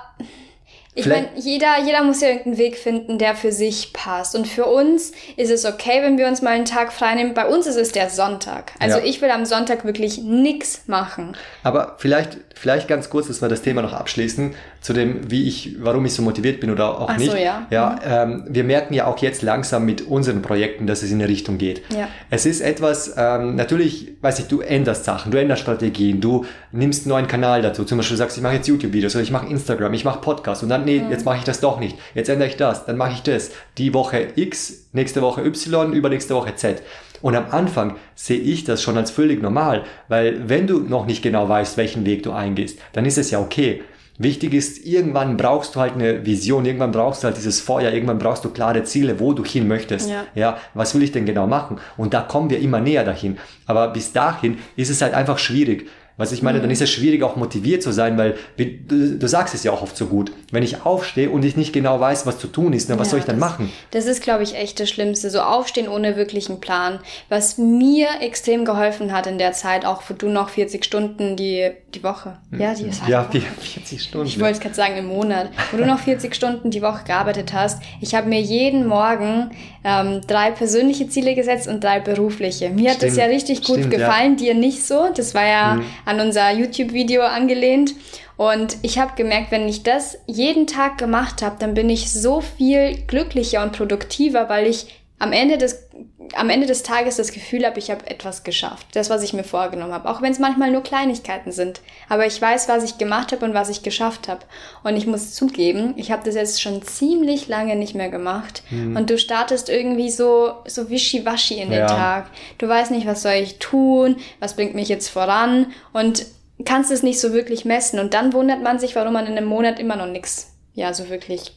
ich meine, jeder, jeder muss ja irgendeinen Weg finden, der für sich passt. Und für uns ist es okay, wenn wir uns mal einen Tag freinehmen. Bei uns ist es der Sonntag. Also ja. ich will am Sonntag wirklich nichts machen. Aber vielleicht, vielleicht ganz kurz, dass wir das Thema noch abschließen, zu dem, wie ich, warum ich so motiviert bin oder auch Ach nicht. So, ja. ja mhm. ähm, wir merken ja auch jetzt langsam mit unseren Projekten, dass es in eine Richtung geht. Ja. Es ist etwas, ähm, natürlich, weiß ich, du änderst Sachen, du änderst Strategien, du nimmst einen neuen Kanal dazu. Zum Beispiel sagst, ich mache jetzt YouTube-Videos oder ich mache Instagram, ich mache Podcasts und dann nee, mhm. jetzt mache ich das doch nicht. Jetzt ändere ich das, dann mache ich das. Die Woche X, nächste Woche Y, übernächste Woche Z. Und am Anfang sehe ich das schon als völlig normal, weil wenn du noch nicht genau weißt, welchen Weg du eingehst, dann ist es ja okay. Wichtig ist, irgendwann brauchst du halt eine Vision, irgendwann brauchst du halt dieses Feuer, irgendwann brauchst du klare Ziele, wo du hin möchtest. Ja. ja, was will ich denn genau machen? Und da kommen wir immer näher dahin. Aber bis dahin ist es halt einfach schwierig. Was ich meine, mhm. dann ist es schwierig, auch motiviert zu sein, weil du, du, sagst es ja auch oft so gut. Wenn ich aufstehe und ich nicht genau weiß, was zu tun ist, dann was ja, soll ich dann das, machen? Das ist, glaube ich, echt das Schlimmste. So aufstehen ohne wirklichen Plan. Was mir extrem geholfen hat in der Zeit, auch wo du noch 40 Stunden die, die Woche. Mhm. Ja, die ist halt Ja, 40 Stunden. Ich wollte es gerade sagen, im Monat. Wo du noch 40 Stunden die Woche gearbeitet hast. Ich habe mir jeden Morgen ähm, drei persönliche Ziele gesetzt und drei berufliche. Mir hat das ja richtig gut Stimmt, gefallen, ja. dir nicht so. Das war ja mhm. an unser YouTube-Video angelehnt. Und ich habe gemerkt, wenn ich das jeden Tag gemacht habe, dann bin ich so viel glücklicher und produktiver, weil ich am Ende des, am Ende des Tages das Gefühl habe, ich habe etwas geschafft. Das, was ich mir vorgenommen habe. Auch wenn es manchmal nur Kleinigkeiten sind. Aber ich weiß, was ich gemacht habe und was ich geschafft habe. Und ich muss zugeben, ich habe das jetzt schon ziemlich lange nicht mehr gemacht. Mhm. Und du startest irgendwie so, so wischiwaschi in den ja. Tag. Du weißt nicht, was soll ich tun? Was bringt mich jetzt voran? Und kannst es nicht so wirklich messen. Und dann wundert man sich, warum man in einem Monat immer noch nichts, ja, so wirklich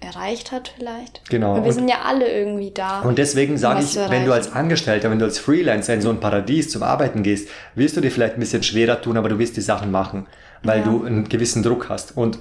erreicht hat vielleicht. Genau. Und wir und, sind ja alle irgendwie da. Und deswegen sage ich, wenn du als Angestellter, wenn du als Freelancer in so ein Paradies zum Arbeiten gehst, wirst du dir vielleicht ein bisschen schwerer tun, aber du wirst die Sachen machen, weil ja. du einen gewissen Druck hast. Und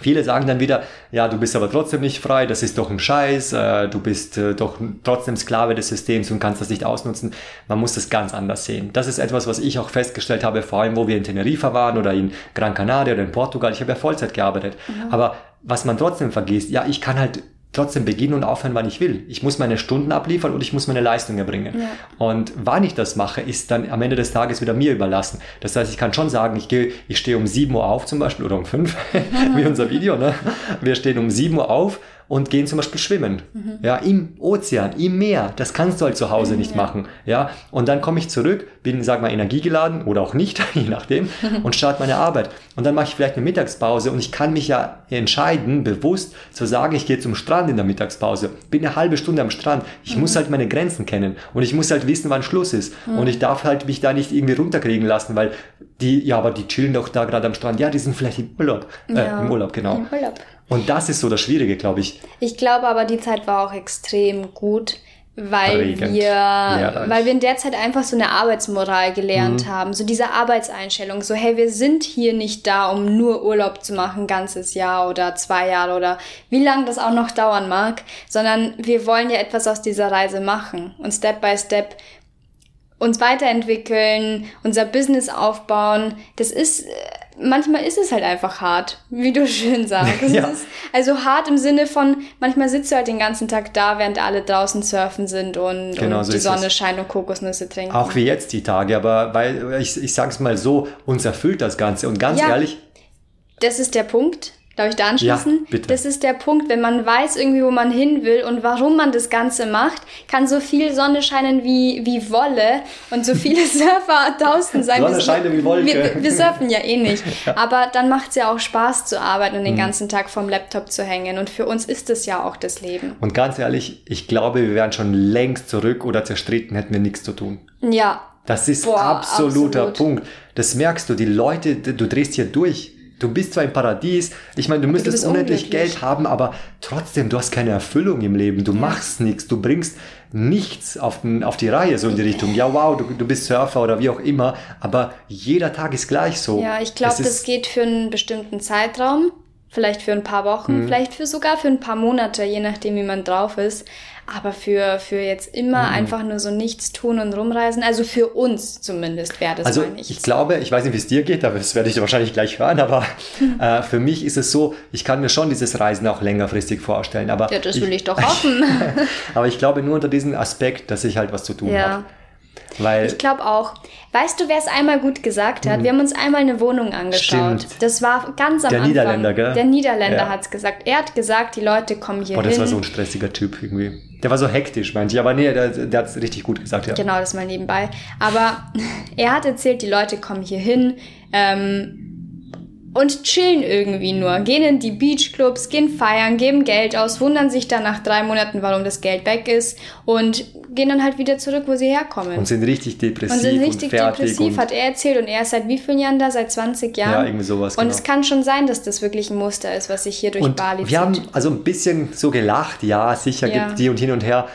Viele sagen dann wieder, ja, du bist aber trotzdem nicht frei, das ist doch ein Scheiß, äh, du bist äh, doch trotzdem Sklave des Systems und kannst das nicht ausnutzen. Man muss das ganz anders sehen. Das ist etwas, was ich auch festgestellt habe, vor allem wo wir in Teneriffa waren oder in Gran Canaria oder in Portugal. Ich habe ja Vollzeit gearbeitet. Mhm. Aber was man trotzdem vergisst, ja, ich kann halt trotzdem beginnen und aufhören, wann ich will. Ich muss meine Stunden abliefern und ich muss meine Leistung erbringen. Ja. Und wann ich das mache, ist dann am Ende des Tages wieder mir überlassen. Das heißt, ich kann schon sagen, ich gehe, ich stehe um 7 Uhr auf zum Beispiel oder um 5, wie unser Video, ne? Wir stehen um 7 Uhr auf und gehen zum Beispiel schwimmen. Mhm. Ja, im Ozean, im Meer. Das kannst du halt zu Hause mhm, nicht machen. Ja, und dann komme ich zurück, bin, sag mal, energiegeladen oder auch nicht, je nachdem, und starte meine Arbeit. Und dann mache ich vielleicht eine Mittagspause und ich kann mich ja entscheiden, bewusst zu sagen, ich gehe zum Strand in der Mittagspause. Bin eine halbe Stunde am Strand. Ich mhm. muss halt meine Grenzen kennen und ich muss halt wissen, wann Schluss ist. Mhm. Und ich darf halt mich da nicht irgendwie runterkriegen lassen, weil die, ja, aber die chillen doch da gerade am Strand. Ja, die sind vielleicht im Urlaub. Äh, ja, Im Urlaub, genau. Im Urlaub. Und das ist so das Schwierige, glaube ich. Ich glaube aber, die Zeit war auch extrem gut, weil wir, weil wir in der Zeit einfach so eine Arbeitsmoral gelernt mhm. haben, so diese Arbeitseinstellung, so hey, wir sind hier nicht da, um nur Urlaub zu machen, ganzes Jahr oder zwei Jahre oder wie lange das auch noch dauern mag, sondern wir wollen ja etwas aus dieser Reise machen und Step by Step uns weiterentwickeln, unser Business aufbauen. Das ist manchmal ist es halt einfach hart, wie du schön sagst. ja. Ist also hart im Sinne von, manchmal sitzt du halt den ganzen Tag da, während alle draußen surfen sind und, genau, und so die Sonne es. scheint und Kokosnüsse trinken. Auch wie jetzt die Tage, aber weil ich, ich sag's mal so, uns erfüllt das Ganze. Und ganz ja, ehrlich. Das ist der Punkt. Darf ich da anschließen? Ja, bitte. Das ist der Punkt, wenn man weiß irgendwie, wo man hin will und warum man das Ganze macht, kann so viel Sonne scheinen wie, wie Wolle und so viele Surfer draußen sein. Sonne scheint wie Wolke. Wir, wir, surfen ja eh nicht. Aber dann macht es ja auch Spaß zu arbeiten und den mhm. ganzen Tag vorm Laptop zu hängen. Und für uns ist das ja auch das Leben. Und ganz ehrlich, ich glaube, wir wären schon längst zurück oder zerstritten, hätten wir nichts zu tun. Ja. Das ist Boah, absoluter absolut. Punkt. Das merkst du, die Leute, du drehst hier durch. Du bist zwar im Paradies, ich meine, du müsstest du unendlich Geld haben, aber trotzdem, du hast keine Erfüllung im Leben, du ja. machst nichts, du bringst nichts auf, den, auf die Reihe, so in die Richtung, ja wow, du, du bist Surfer oder wie auch immer, aber jeder Tag ist gleich so. Ja, ich glaube, das geht für einen bestimmten Zeitraum, vielleicht für ein paar Wochen, mhm. vielleicht für sogar für ein paar Monate, je nachdem, wie man drauf ist. Aber für, für jetzt immer mhm. einfach nur so nichts tun und rumreisen, also für uns zumindest wäre das Also ich, ich glaube, ich weiß nicht, wie es dir geht, aber das werde ich wahrscheinlich gleich hören, aber äh, für mich ist es so, ich kann mir schon dieses Reisen auch längerfristig vorstellen. Aber ja, das will ich, ich doch hoffen. aber ich glaube nur unter diesem Aspekt, dass ich halt was zu tun ja. habe. Weil ich glaube auch. Weißt du, wer es einmal gut gesagt hat? Mhm. Wir haben uns einmal eine Wohnung angeschaut. Stimmt. Das war ganz am Der Anfang. Niederländer, gell? Der Niederländer ja. hat es gesagt. Er hat gesagt, die Leute kommen hier Boah, das hin. war so ein stressiger Typ irgendwie. Der war so hektisch, meinte ich. Aber nee, der, der hat es richtig gut gesagt, ja. Genau, das mal nebenbei. Aber er hat erzählt, die Leute kommen hier hin. Ähm, und chillen irgendwie nur. Gehen in die Beachclubs, gehen feiern, geben Geld aus, wundern sich dann nach drei Monaten, warum das Geld weg ist und gehen dann halt wieder zurück, wo sie herkommen. Und sind richtig depressiv und sind richtig und depressiv, hat er erzählt. Und er ist seit wie vielen Jahren da? Seit 20 Jahren? Ja, irgendwie sowas. Und genau. es kann schon sein, dass das wirklich ein Muster ist, was sich hier durch und Bali zieht. Wir haben also ein bisschen so gelacht, ja, sicher ja. gibt die und hin und her.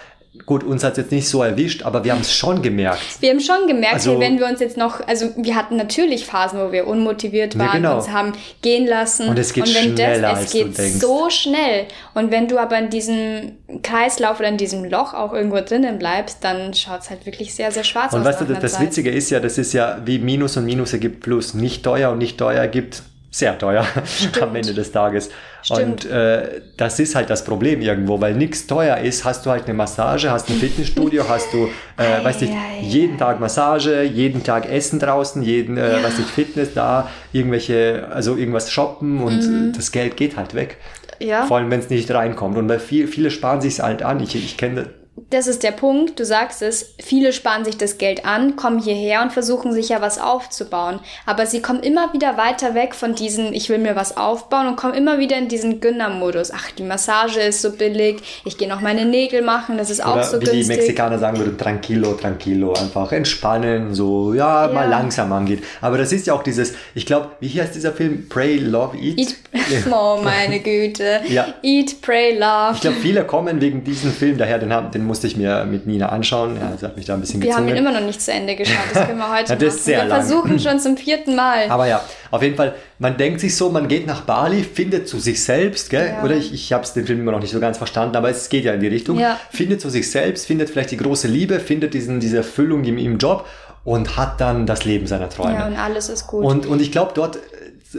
Gut, uns hat es jetzt nicht so erwischt, aber wir haben es schon gemerkt. Wir haben schon gemerkt, also, wenn wir uns jetzt noch, also wir hatten natürlich Phasen, wo wir unmotiviert waren, ja, genau. uns haben gehen lassen. Und es geht und wenn schneller, das, es geht so schnell. Und wenn du aber in diesem Kreislauf oder in diesem Loch auch irgendwo drinnen bleibst, dann schaut es halt wirklich sehr, sehr schwarz und aus. Und weißt du, das, das Witzige ist ja, das ist ja wie Minus und Minus ergibt Plus. Nicht teuer und nicht teuer ergibt sehr teuer Stimmt. am Ende des Tages. Stimmt. Und äh, das ist halt das Problem irgendwo, weil nichts teuer ist. Hast du halt eine Massage, hast ein Fitnessstudio, hast du, äh, weiß nicht, jeden Tag Massage, jeden Tag Essen draußen, jeden, äh, ja. weiß nicht, Fitness da, irgendwelche, also irgendwas shoppen und mhm. das Geld geht halt weg. Ja. Vor allem, wenn es nicht reinkommt. Und weil viel, viele sparen sich halt an. Ich, ich kenne das ist der Punkt, du sagst es, viele sparen sich das Geld an, kommen hierher und versuchen sich ja was aufzubauen. Aber sie kommen immer wieder weiter weg von diesen, ich will mir was aufbauen und kommen immer wieder in diesen Gönnermodus. Ach, die Massage ist so billig, ich gehe noch meine Nägel machen, das ist Oder auch so wie günstig. die Mexikaner sagen würden, tranquilo, tranquilo, einfach entspannen, so, ja, ja, mal langsam angeht. Aber das ist ja auch dieses, ich glaube, wie heißt dieser Film? Pray, Love, Eat? Eat. Oh, meine Güte. ja. Eat, Pray, Love. Ich glaube, viele kommen wegen diesem Film daher, den, haben, den musste ich mir mit Nina anschauen. Ja, sie hat mich da ein bisschen Wir gezwungen. haben ihn immer noch nicht zu Ende geschaut. Das können wir heute ja, das machen. wir lang. versuchen schon zum vierten Mal. Aber ja, auf jeden Fall, man denkt sich so, man geht nach Bali, findet zu sich selbst, gell? Ja. oder ich, ich habe den Film immer noch nicht so ganz verstanden, aber es geht ja in die Richtung. Ja. Findet zu sich selbst, findet vielleicht die große Liebe, findet diesen, diese Erfüllung im, im Job und hat dann das Leben seiner Träume. Ja, und alles ist gut. Und, und ich glaube, dort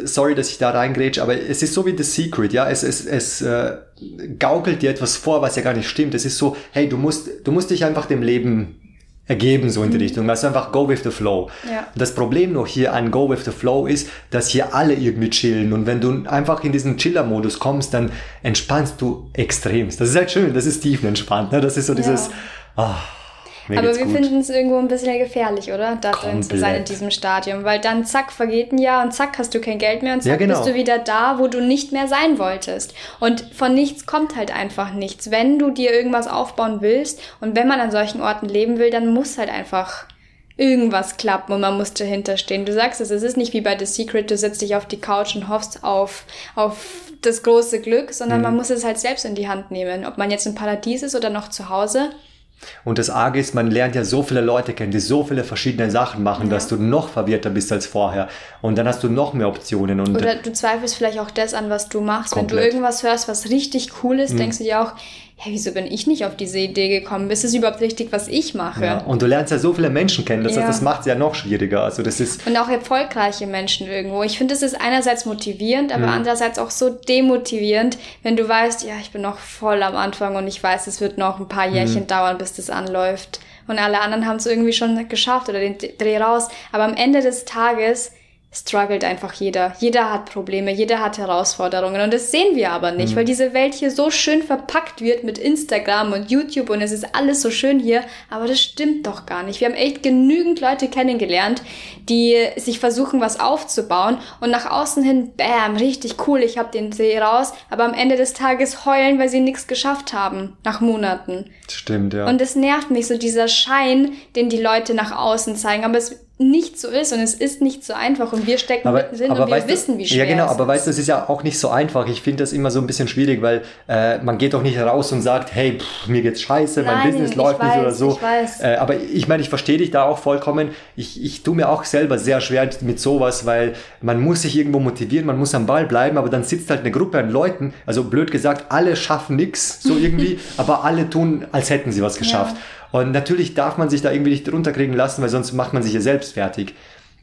sorry, dass ich da reingrätsche, aber es ist so wie The Secret, ja, es, es, es äh, gaukelt dir etwas vor, was ja gar nicht stimmt. Es ist so, hey, du musst, du musst dich einfach dem Leben ergeben, so in die mhm. Richtung. Also einfach go with the flow. Ja. Das Problem noch hier an go with the flow ist, dass hier alle irgendwie chillen und wenn du einfach in diesen Chiller-Modus kommst, dann entspannst du extremst. Das ist halt schön, das ist tiefenentspannt, ne? Das ist so dieses, ja. ah, mir Aber wir finden es irgendwo ein bisschen gefährlich, oder? Da drin zu sein in diesem Stadium. Weil dann zack, vergeht ein Jahr und zack, hast du kein Geld mehr und zack, ja, genau. bist du wieder da, wo du nicht mehr sein wolltest. Und von nichts kommt halt einfach nichts. Wenn du dir irgendwas aufbauen willst und wenn man an solchen Orten leben will, dann muss halt einfach irgendwas klappen und man muss dahinter stehen. Du sagst es, es ist nicht wie bei The Secret, du setzt dich auf die Couch und hoffst auf, auf das große Glück, sondern mhm. man muss es halt selbst in die Hand nehmen. Ob man jetzt im Paradies ist oder noch zu Hause, und das Arge ist, man lernt ja so viele Leute kennen, die so viele verschiedene Sachen machen, ja. dass du noch verwirrter bist als vorher. Und dann hast du noch mehr Optionen. Und Oder du zweifelst vielleicht auch das an, was du machst. Komplett. Wenn du irgendwas hörst, was richtig cool ist, mhm. denkst du dir auch, hey, wieso bin ich nicht auf diese Idee gekommen? Ist es überhaupt richtig, was ich mache? Ja, und du lernst ja so viele Menschen kennen, das, ja. das macht es ja noch schwieriger. Also das ist und auch erfolgreiche Menschen irgendwo. Ich finde, es ist einerseits motivierend, aber mhm. andererseits auch so demotivierend, wenn du weißt, ja, ich bin noch voll am Anfang und ich weiß, es wird noch ein paar Jährchen mhm. dauern, bis das anläuft. Und alle anderen haben es irgendwie schon geschafft oder den Dreh raus. Aber am Ende des Tages struggelt einfach jeder. Jeder hat Probleme, jeder hat Herausforderungen und das sehen wir aber nicht, mhm. weil diese Welt hier so schön verpackt wird mit Instagram und YouTube und es ist alles so schön hier, aber das stimmt doch gar nicht. Wir haben echt genügend Leute kennengelernt, die sich versuchen, was aufzubauen und nach außen hin, bam, richtig cool, ich habe den See raus, aber am Ende des Tages heulen, weil sie nichts geschafft haben, nach Monaten. Stimmt, ja. Und es nervt mich so dieser Schein, den die Leute nach außen zeigen, aber es nicht so ist und es ist nicht so einfach und wir stecken aber, mittendrin und wir wissen, wie schwer Ja, genau, aber weißt du, es ist ja auch nicht so einfach. Ich finde das immer so ein bisschen schwierig, weil äh, man geht doch nicht raus und sagt, hey, pff, mir geht's scheiße, Nein, mein Business läuft weiß, nicht oder so. Ich weiß. Äh, aber ich meine, ich verstehe dich da auch vollkommen. Ich, ich tue mir auch selber sehr schwer mit sowas, weil man muss sich irgendwo motivieren, man muss am Ball bleiben, aber dann sitzt halt eine Gruppe an Leuten, also blöd gesagt, alle schaffen nichts so irgendwie, aber alle tun, als hätten sie was geschafft. Ja. Und natürlich darf man sich da irgendwie nicht drunter kriegen lassen, weil sonst macht man sich ja selbst fertig.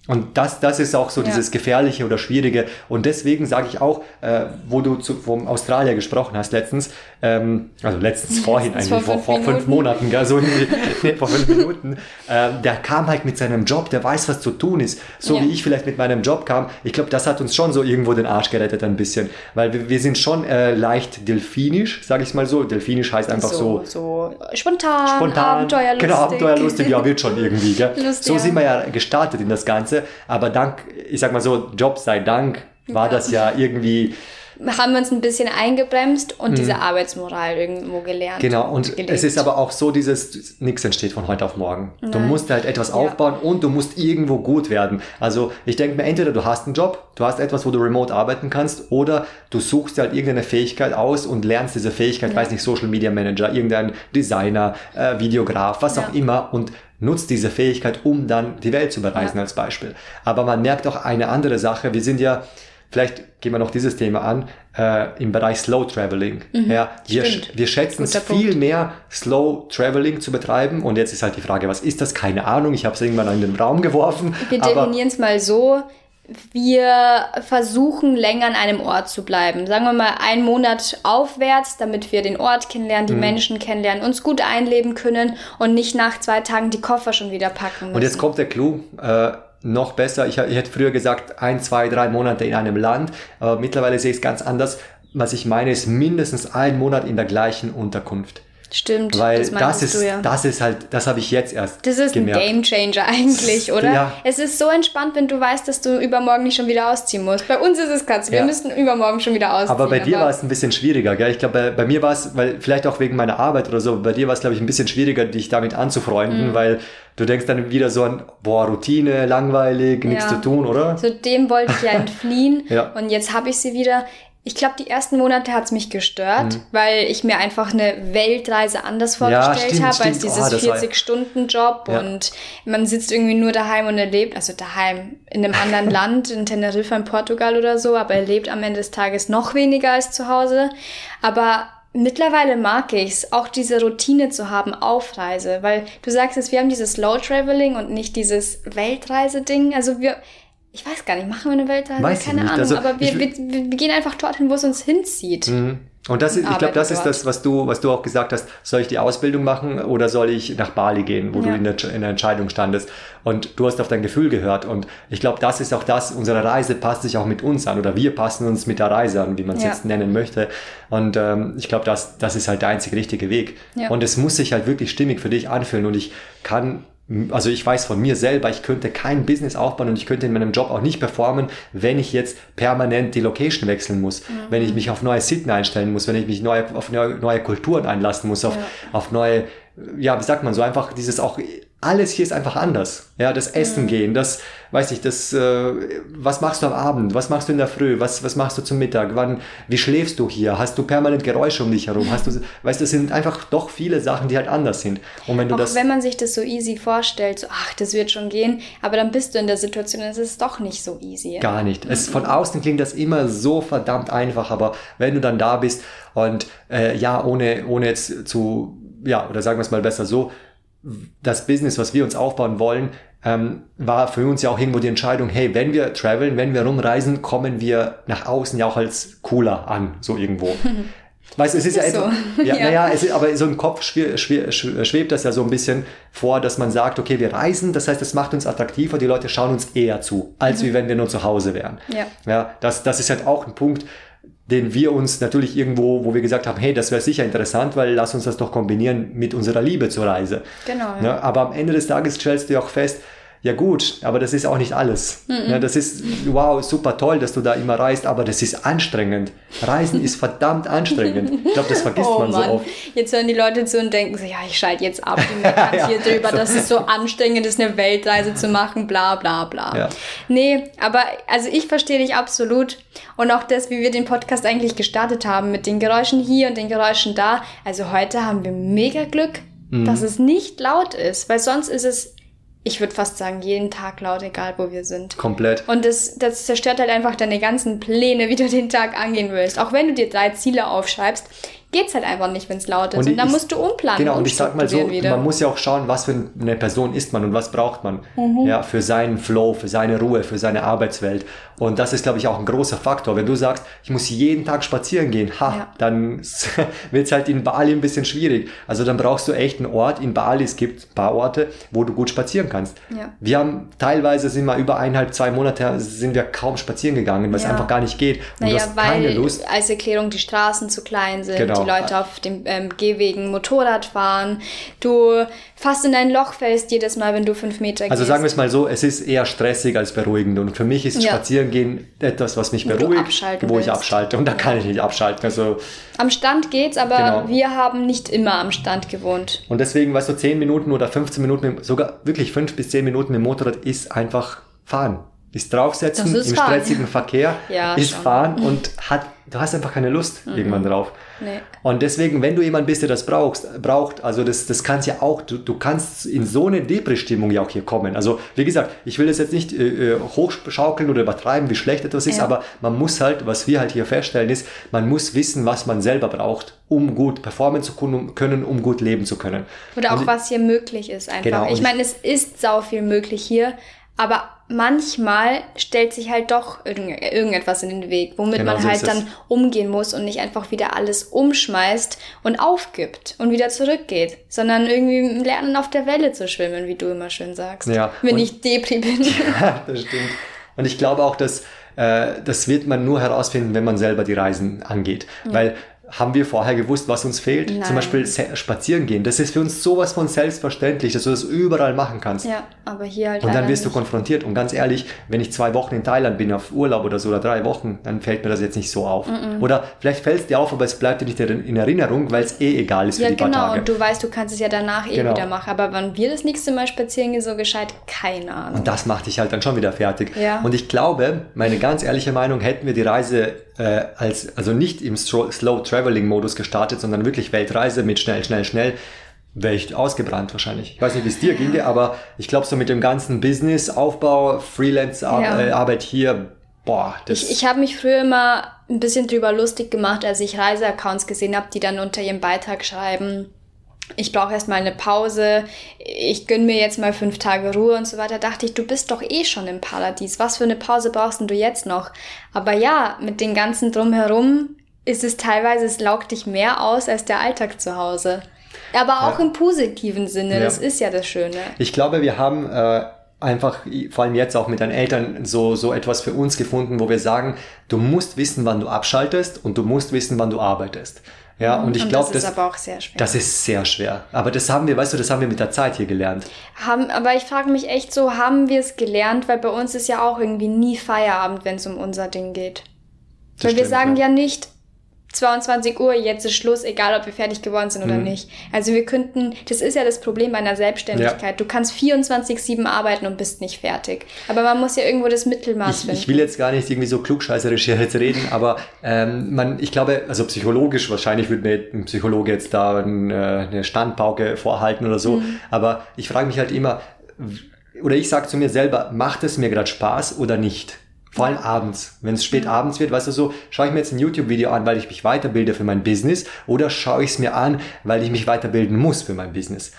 Und das, das ist auch so ja. dieses Gefährliche oder Schwierige. Und deswegen sage ich auch, äh, wo du zu, vom Australier gesprochen hast letztens, ähm, also letztens vorhin eigentlich, vor, vor, fünf Monaten, gell, so nee, vor fünf Minuten, äh, der kam halt mit seinem Job, der weiß, was zu tun ist. So ja. wie ich vielleicht mit meinem Job kam. Ich glaube, das hat uns schon so irgendwo den Arsch gerettet ein bisschen. Weil wir, wir sind schon äh, leicht delfinisch, sage ich mal so. Delfinisch heißt einfach so... So, so spontan, spontan, abenteuerlustig. Genau, abenteuerlustig, ja, wird schon irgendwie. Gell? Lustig, so sind wir ja gestartet in das Ganze. Ganze. Aber dank, ich sag mal so, Job sei Dank, war ja. das ja irgendwie haben wir uns ein bisschen eingebremst und mhm. diese Arbeitsmoral irgendwo gelernt. Genau, und gelebt. es ist aber auch so, dieses, nichts entsteht von heute auf morgen. Nein. Du musst halt etwas ja. aufbauen und du musst irgendwo gut werden. Also ich denke mir, entweder du hast einen Job, du hast etwas, wo du remote arbeiten kannst, oder du suchst dir halt irgendeine Fähigkeit aus und lernst diese Fähigkeit, ja. weiß nicht, Social Media Manager, irgendein Designer, äh, Videograf, was ja. auch immer und nutzt diese Fähigkeit, um dann die Welt zu bereisen als Beispiel. Aber man merkt auch eine andere Sache. Wir sind ja, vielleicht gehen wir noch dieses Thema an, äh, im Bereich Slow Traveling. Mhm, ja, wir, wir schätzen es viel Punkt. mehr, Slow Traveling zu betreiben. Und jetzt ist halt die Frage, was ist das? Keine Ahnung. Ich habe es irgendwann in den Raum geworfen. Wir definieren es mal so. Wir versuchen länger an einem Ort zu bleiben. Sagen wir mal einen Monat aufwärts, damit wir den Ort kennenlernen, die mhm. Menschen kennenlernen, uns gut einleben können und nicht nach zwei Tagen die Koffer schon wieder packen müssen. Und jetzt kommt der Clou. Äh, noch besser. Ich, ich hätte früher gesagt, ein, zwei, drei Monate in einem Land, aber mittlerweile sehe ich es ganz anders. Was ich meine, ist mindestens ein Monat in der gleichen Unterkunft. Stimmt, weil das, das ist, ja. das ist halt, das habe ich jetzt erst. Das ist gemerkt. ein Gamechanger eigentlich, oder? Ja. Es ist so entspannt, wenn du weißt, dass du übermorgen nicht schon wieder ausziehen musst. Bei uns ist es ganz, wir ja. müssten übermorgen schon wieder ausziehen. Aber bei dir war es ein bisschen schwieriger, gell? Ich glaube, bei, bei, mir war es, weil vielleicht auch wegen meiner Arbeit oder so, bei dir war es, glaube ich, ein bisschen schwieriger, dich damit anzufreunden, mhm. weil du denkst dann wieder so an, boah, Routine, langweilig, nichts zu tun, oder? So dem wollte ich ja entfliehen und jetzt habe ich sie wieder. Ich glaube, die ersten Monate hat's mich gestört, mhm. weil ich mir einfach eine Weltreise anders vorgestellt ja, habe als dieses oh, 40-Stunden-Job ja. und man sitzt irgendwie nur daheim und erlebt, also daheim in einem anderen Land, in Teneriffa, in Portugal oder so, aber erlebt am Ende des Tages noch weniger als zu Hause. Aber mittlerweile mag ich's, auch diese Routine zu haben auf Reise, weil du sagst jetzt, wir haben dieses Slow Traveling und nicht dieses Weltreise-Ding. Also wir, ich weiß gar nicht, machen wir eine Weltreise? Weiß Keine Ahnung, also aber wir, wir, wir, gehen einfach dorthin, wo es uns hinzieht. Mhm. Und das ist, ich glaube, das ist das, was du, was du auch gesagt hast. Soll ich die Ausbildung machen oder soll ich nach Bali gehen, wo ja. du in der, in der Entscheidung standest? Und du hast auf dein Gefühl gehört. Und ich glaube, das ist auch das, unsere Reise passt sich auch mit uns an oder wir passen uns mit der Reise an, wie man es ja. jetzt nennen möchte. Und ähm, ich glaube, das, das ist halt der einzig richtige Weg. Ja. Und es muss sich halt wirklich stimmig für dich anfühlen. Und ich kann also ich weiß von mir selber, ich könnte kein Business aufbauen und ich könnte in meinem Job auch nicht performen, wenn ich jetzt permanent die Location wechseln muss, mhm. wenn ich mich auf neue Sitten einstellen muss, wenn ich mich neu, auf neue, neue Kulturen einlassen muss, auf, ja. auf neue, ja, wie sagt man so, einfach dieses auch alles hier ist einfach anders. Ja, das Essen mhm. gehen, das, weiß ich, das, äh, was machst du am Abend, was machst du in der Früh, was, was machst du zum Mittag, wann, wie schläfst du hier, hast du permanent Geräusche um dich herum, hast du, weißt du, das sind einfach doch viele Sachen, die halt anders sind. Und wenn du Auch das, wenn man sich das so easy vorstellt, so, ach, das wird schon gehen, aber dann bist du in der Situation, es ist doch nicht so easy. Gar nicht. Es, von außen klingt das immer so verdammt einfach, aber wenn du dann da bist und, äh, ja, ohne, ohne jetzt zu, ja, oder sagen wir es mal besser so, das Business, was wir uns aufbauen wollen, ähm, war für uns ja auch irgendwo die Entscheidung, hey, wenn wir traveln, wenn wir rumreisen, kommen wir nach außen ja auch als cooler an, so irgendwo. Weißt du, es ist, ist ja, so. ja, ja. Naja, es ist, aber so im Kopf schwebt, schwebt das ja so ein bisschen vor, dass man sagt, okay, wir reisen, das heißt, es macht uns attraktiver, die Leute schauen uns eher zu, als mhm. wie wenn wir nur zu Hause wären. Ja. ja das, das ist halt auch ein Punkt, den wir uns natürlich irgendwo, wo wir gesagt haben, hey, das wäre sicher interessant, weil lass uns das doch kombinieren mit unserer Liebe zur Reise. Genau. Ja. aber am Ende des Tages stellst du auch fest, Ja gut, aber das ist auch nicht alles. Mhm. Ja, das ist, wow, super toll, dass du da immer reist, aber das ist anstrengend. Reisen ist verdammt anstrengend. Ich glaube, das vergisst oh, man Mann. so oft. Jetzt hören die Leute zu und denken so, ja, ich schalte jetzt ab, die meckern ja, hier drüber, so. dass es so anstrengend ist, eine Weltreise zu machen, bla bla bla. Ja. Nee, aber also ich verstehe dich absolut. Und auch das, wie wir den Podcast eigentlich gestartet haben, mit den Geräuschen hier und den Geräuschen da. Also heute haben wir mega Glück, mhm. dass es nicht laut ist, weil sonst ist es ich würde fast sagen, jeden Tag laut, egal wo wir sind. Komplett. Und das, das zerstört halt einfach deine ganzen Pläne, wie du den Tag angehen willst. Auch wenn du dir drei Ziele aufschreibst, geht's halt einfach nicht, wenn es laut ist. Und, und dann musst du umplanen. Genau, und ich sag mal so, wieder. man muss ja auch schauen, was für eine Person ist man und was braucht man. Mhm. Ja, für seinen Flow, für seine Ruhe, für seine Arbeitswelt. Und das ist, glaube ich, auch ein großer Faktor. Wenn du sagst, ich muss jeden Tag spazieren gehen, ha, ja. dann wird's halt in Bali ein bisschen schwierig. Also dann brauchst du echt einen Ort. In Bali, es gibt ein paar Orte, wo du gut spazieren kannst. Ja. Wir haben teilweise sind wir über eineinhalb, zwei Monate sind wir kaum spazieren gegangen, weil ja. es einfach gar nicht geht. Und naja, keine Lust. Als Erklärung die Straßen zu klein sind, genau. die Leute auf den ähm, Gehwegen Motorrad fahren, du fast in ein Loch fällst jedes Mal, wenn du fünf Meter gehst. Also sagen wir es mal so, es ist eher stressig als beruhigend und für mich ist ja. Spazierengehen etwas, was mich beruhigt, wo willst. ich abschalte und da kann ich nicht abschalten. Also am Stand geht's, aber genau. wir haben nicht immer am Stand gewohnt. Und deswegen, weißt du, 10 Minuten oder 15 Minuten, sogar wirklich 5 bis 10 Minuten mit dem Motorrad ist einfach fahren ist draufsetzen im fahren. stressigen Verkehr, ja, ist schon. fahren und hat, du hast einfach keine Lust mhm. irgendwann drauf. Nee. Und deswegen, wenn du jemand bist, der das brauchst, braucht, also das, das kannst ja auch, du, du kannst in so eine Depri-Stimmung ja auch hier kommen. Also, wie gesagt, ich will das jetzt nicht äh, äh hochschaukeln oder übertreiben, wie schlecht etwas ist, ja. aber man muss halt, was wir halt hier feststellen, ist, man muss wissen, was man selber braucht, um gut performen zu können, um gut leben zu können. Oder auch, und, was hier möglich ist einfach. Genau, ich meine, es ist sau viel möglich hier, aber manchmal stellt sich halt doch irgendetwas in den Weg, womit genau, man so halt dann umgehen muss und nicht einfach wieder alles umschmeißt und aufgibt und wieder zurückgeht, sondern irgendwie lernen auf der Welle zu schwimmen, wie du immer schön sagst. Ja. Wenn ich Depri bin. Ja, das stimmt. Und ich glaube auch, dass äh, das wird man nur herausfinden, wenn man selber die Reisen angeht. Ja. Weil haben wir vorher gewusst, was uns fehlt? Nein. Zum Beispiel spazieren gehen. Das ist für uns sowas von selbstverständlich, dass du das überall machen kannst. Ja, aber hier halt. Und dann wirst du konfrontiert. Und ganz ehrlich, wenn ich zwei Wochen in Thailand bin auf Urlaub oder so oder drei Wochen, dann fällt mir das jetzt nicht so auf. Mm -mm. Oder vielleicht fällt es dir auf, aber es bleibt dir nicht in Erinnerung, weil es eh egal ist für ja, die genau. paar Tage. und du weißt, du kannst es ja danach eh genau. wieder machen. Aber wann wir das nächste Mal spazieren gehen, so gescheit, keine Ahnung. Und das macht dich halt dann schon wieder fertig. Ja. Und ich glaube, meine ganz ehrliche Meinung, hätten wir die Reise äh, als, also nicht im Slow Traveling Modus gestartet, sondern wirklich Weltreise mit schnell, schnell, schnell, wäre ich ausgebrannt wahrscheinlich. Ich weiß nicht, wie es dir ging, aber ich glaube, so mit dem ganzen Business, Aufbau, Freelance-Arbeit ja. hier, boah, das. Ich, ich habe mich früher immer ein bisschen drüber lustig gemacht, als ich Reiseaccounts gesehen habe, die dann unter ihrem Beitrag schreiben, ich brauche erstmal eine Pause, ich gönn mir jetzt mal fünf Tage Ruhe und so weiter, dachte ich, du bist doch eh schon im Paradies. Was für eine Pause brauchst denn du jetzt noch? Aber ja, mit den ganzen drumherum ist es teilweise, es laugt dich mehr aus als der Alltag zu Hause. Aber auch ja. im positiven Sinne, ja. das ist ja das Schöne. Ich glaube, wir haben äh, einfach, vor allem jetzt auch mit deinen Eltern, so, so etwas für uns gefunden, wo wir sagen, du musst wissen, wann du abschaltest und du musst wissen, wann du arbeitest. Ja, und ich glaube, das, das ist aber auch sehr schwer. Das ist sehr schwer. Aber das haben wir, weißt du, das haben wir mit der Zeit hier gelernt. Haben, aber ich frage mich echt so, haben wir es gelernt? Weil bei uns ist ja auch irgendwie nie Feierabend, wenn es um unser Ding geht. Das Weil stimmt, wir sagen ja. ja nicht, 22 Uhr, jetzt ist Schluss, egal ob wir fertig geworden sind oder mhm. nicht. Also wir könnten, das ist ja das Problem bei einer Selbstständigkeit. Ja. Du kannst 24-7 arbeiten und bist nicht fertig. Aber man muss ja irgendwo das Mittelmaß ich, finden. Ich will jetzt gar nicht irgendwie so klugscheißerisch jetzt reden, aber ähm, man, ich glaube, also psychologisch, wahrscheinlich würde mir ein Psychologe jetzt da ein, äh, eine Standpauke vorhalten oder so. Mhm. Aber ich frage mich halt immer, oder ich sage zu mir selber, macht es mir gerade Spaß oder nicht? Vor allem abends. Wenn es spät abends wird, weißt du so, schaue ich mir jetzt ein YouTube-Video an, weil ich mich weiterbilde für mein Business oder schaue ich es mir an, weil ich mich weiterbilden muss für mein Business.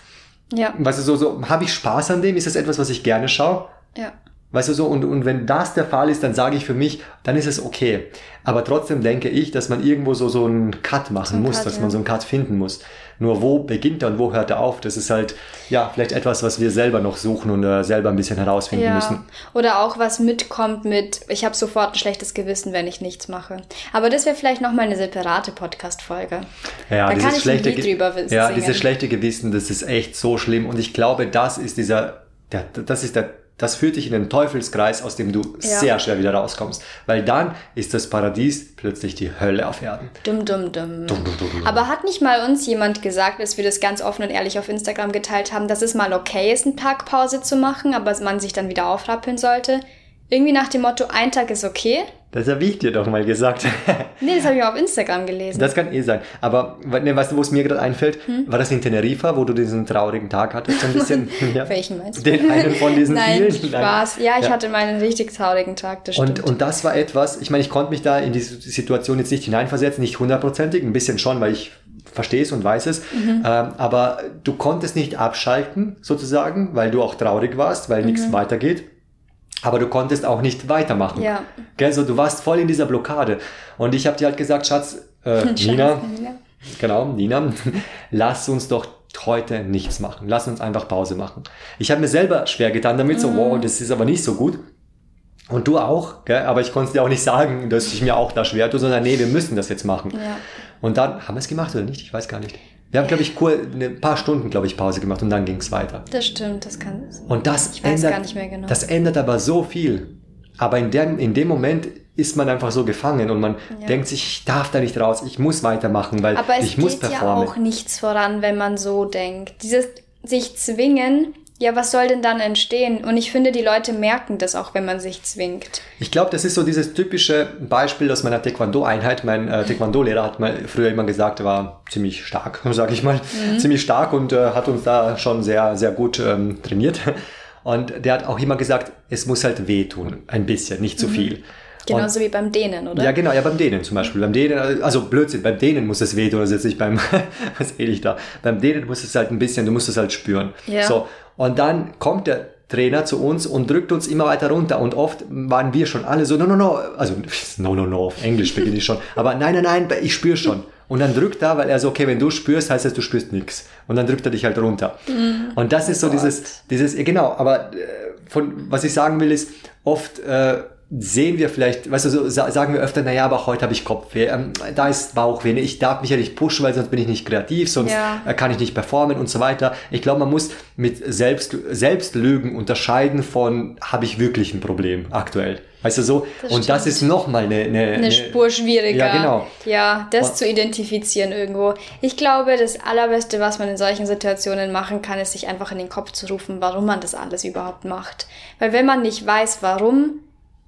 Ja. Weißt du so, so habe ich Spaß an dem? Ist das etwas, was ich gerne schaue? Ja. Weißt du so, und, und wenn das der Fall ist, dann sage ich für mich, dann ist es okay. Aber trotzdem denke ich, dass man irgendwo so, so einen Cut machen so muss, Cut, dass ja. man so einen Cut finden muss. Nur wo beginnt er und wo hört er auf? Das ist halt, ja, vielleicht etwas, was wir selber noch suchen und äh, selber ein bisschen herausfinden ja. müssen. Oder auch was mitkommt mit, ich habe sofort ein schlechtes Gewissen, wenn ich nichts mache. Aber das wäre vielleicht nochmal eine separate Podcast-Folge. Ja, da kann ich schlechte, ein Lied drüber Ja, singen. dieses schlechte Gewissen, das ist echt so schlimm. Und ich glaube, das ist dieser, der, das ist der das führt dich in den Teufelskreis, aus dem du ja. sehr schwer wieder rauskommst. Weil dann ist das Paradies plötzlich die Hölle auf Erden. Dumm, dumm, dumm. dumm, dumm, dumm Aber hat nicht mal uns jemand gesagt, dass wir das ganz offen und ehrlich auf Instagram geteilt haben, dass es mal okay ist, einen Tag Pause zu machen, aber man sich dann wieder aufrappeln sollte? Irgendwie nach dem Motto, ein Tag ist okay. Das habe ich dir doch mal gesagt. nee, das habe ich auf Instagram gelesen. Das kann eh sein. Aber ne, weißt du, wo es mir gerade einfällt? Hm? War das in Teneriffa, wo du diesen traurigen Tag hattest? So ein bisschen, ja. Welchen meinst du? Den einen von diesen Nein, vielen? Spaß. Ja, ich ja. hatte meinen richtig traurigen Tag, das stimmt. Und, und das war etwas, ich meine, ich konnte mich da in diese Situation jetzt nicht hineinversetzen, nicht hundertprozentig, ein bisschen schon, weil ich verstehe es und weiß es. Mhm. Ähm, aber du konntest nicht abschalten, sozusagen, weil du auch traurig warst, weil mhm. nichts weitergeht aber du konntest auch nicht weitermachen. Ja. Gell, so, du warst voll in dieser Blockade. Und ich habe dir halt gesagt, Schatz, äh, Nina, Nina, genau, Nina, lass uns doch heute nichts machen. Lass uns einfach Pause machen. Ich habe mir selber schwer getan damit, so, wow, das ist aber nicht so gut. Und du auch, gell? aber ich konnte dir auch nicht sagen, dass ich mir auch da schwer tue, sondern nee, wir müssen das jetzt machen. Ja. Und dann, haben wir es gemacht oder nicht? Ich weiß gar nicht. Wir haben, glaube ich, ein paar Stunden, glaube ich, Pause gemacht und dann ging es weiter. Das stimmt, das kann. Und das ich weiß ändert, gar nicht mehr genau. Das ändert aber so viel. Aber in dem, in dem Moment ist man einfach so gefangen und man ja. denkt sich, ich darf da nicht raus, ich muss weitermachen, weil ich muss performen. Aber es geht ja auch nichts voran, wenn man so denkt. Dieses sich zwingen ja, was soll denn dann entstehen? Und ich finde, die Leute merken das auch, wenn man sich zwingt. Ich glaube, das ist so dieses typische Beispiel aus meiner Taekwondo-Einheit. Mein äh, Taekwondo-Lehrer hat mal früher immer gesagt, er war ziemlich stark, sage ich mal, mhm. ziemlich stark und äh, hat uns da schon sehr, sehr gut ähm, trainiert. Und der hat auch immer gesagt, es muss halt wehtun, ein bisschen, nicht zu mhm. viel. Genauso und, wie beim Dehnen, oder? Ja, genau, ja, beim Dehnen zum Beispiel. Beim Dehnen, also Blödsinn, beim Dehnen muss es wehtun, also jetzt nicht beim, was rede ich da? Beim Dehnen muss es halt ein bisschen, du musst es halt spüren. Ja. So, und dann kommt der Trainer zu uns und drückt uns immer weiter runter. Und oft waren wir schon alle so, no, no, no, also no, no, no, auf Englisch beginne ich schon. Aber nein, nein, nein, ich spüre schon. Und dann drückt er, weil er so, okay, wenn du spürst, heißt das, du spürst nichts. Und dann drückt er dich halt runter. Mm. Und das ist so oh dieses, dieses, genau, aber äh, von, was ich sagen will, ist, oft, äh, sehen wir vielleicht, weißt du, so sagen wir öfter, naja, aber heute habe ich Kopfweh, ähm, da ist Bauchweh, ich darf mich ja nicht pushen, weil sonst bin ich nicht kreativ, sonst ja. Äh, kann ich nicht performen und so weiter. Ich glaube, man muss mit Selbst, Selbstlügen unterscheiden von, habe ich wirklich ein Problem aktuell. Weißt du so? Das und das ist nochmal eine, eine, eine Spur schwieriger. Ja, genau. Ja, das und, zu identifizieren irgendwo. Ich glaube, das Allerbeste, was man in solchen Situationen machen kann, ist sich einfach in den Kopf zu rufen, warum man das alles überhaupt macht. Weil wenn man nicht weiß, warum,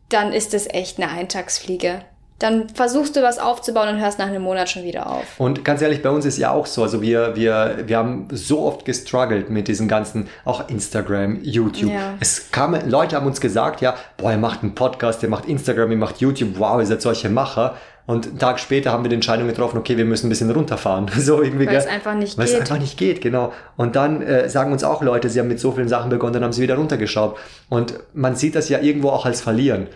dann ist es echt eine Eintagsfliege. Dann versuchst du was aufzubauen und hörst nach einem Monat schon wieder auf. Und ganz ehrlich, bei uns ist ja auch so. Also wir, wir, wir haben so oft gestruggelt mit diesen ganzen, auch Instagram, YouTube. Ja. Es kamen, Leute haben uns gesagt, ja, boah, ihr macht einen Podcast, ihr macht Instagram, ihr macht YouTube, wow, ihr seid solche Macher. Und einen Tag später haben wir die Entscheidung getroffen, okay, wir müssen ein bisschen runterfahren. So irgendwie, Weil es einfach nicht Weil geht. Weil es einfach nicht geht, genau. Und dann äh, sagen uns auch Leute, sie haben mit so vielen Sachen begonnen, dann haben sie wieder runtergeschraubt. Und man sieht das ja irgendwo auch als Verlieren.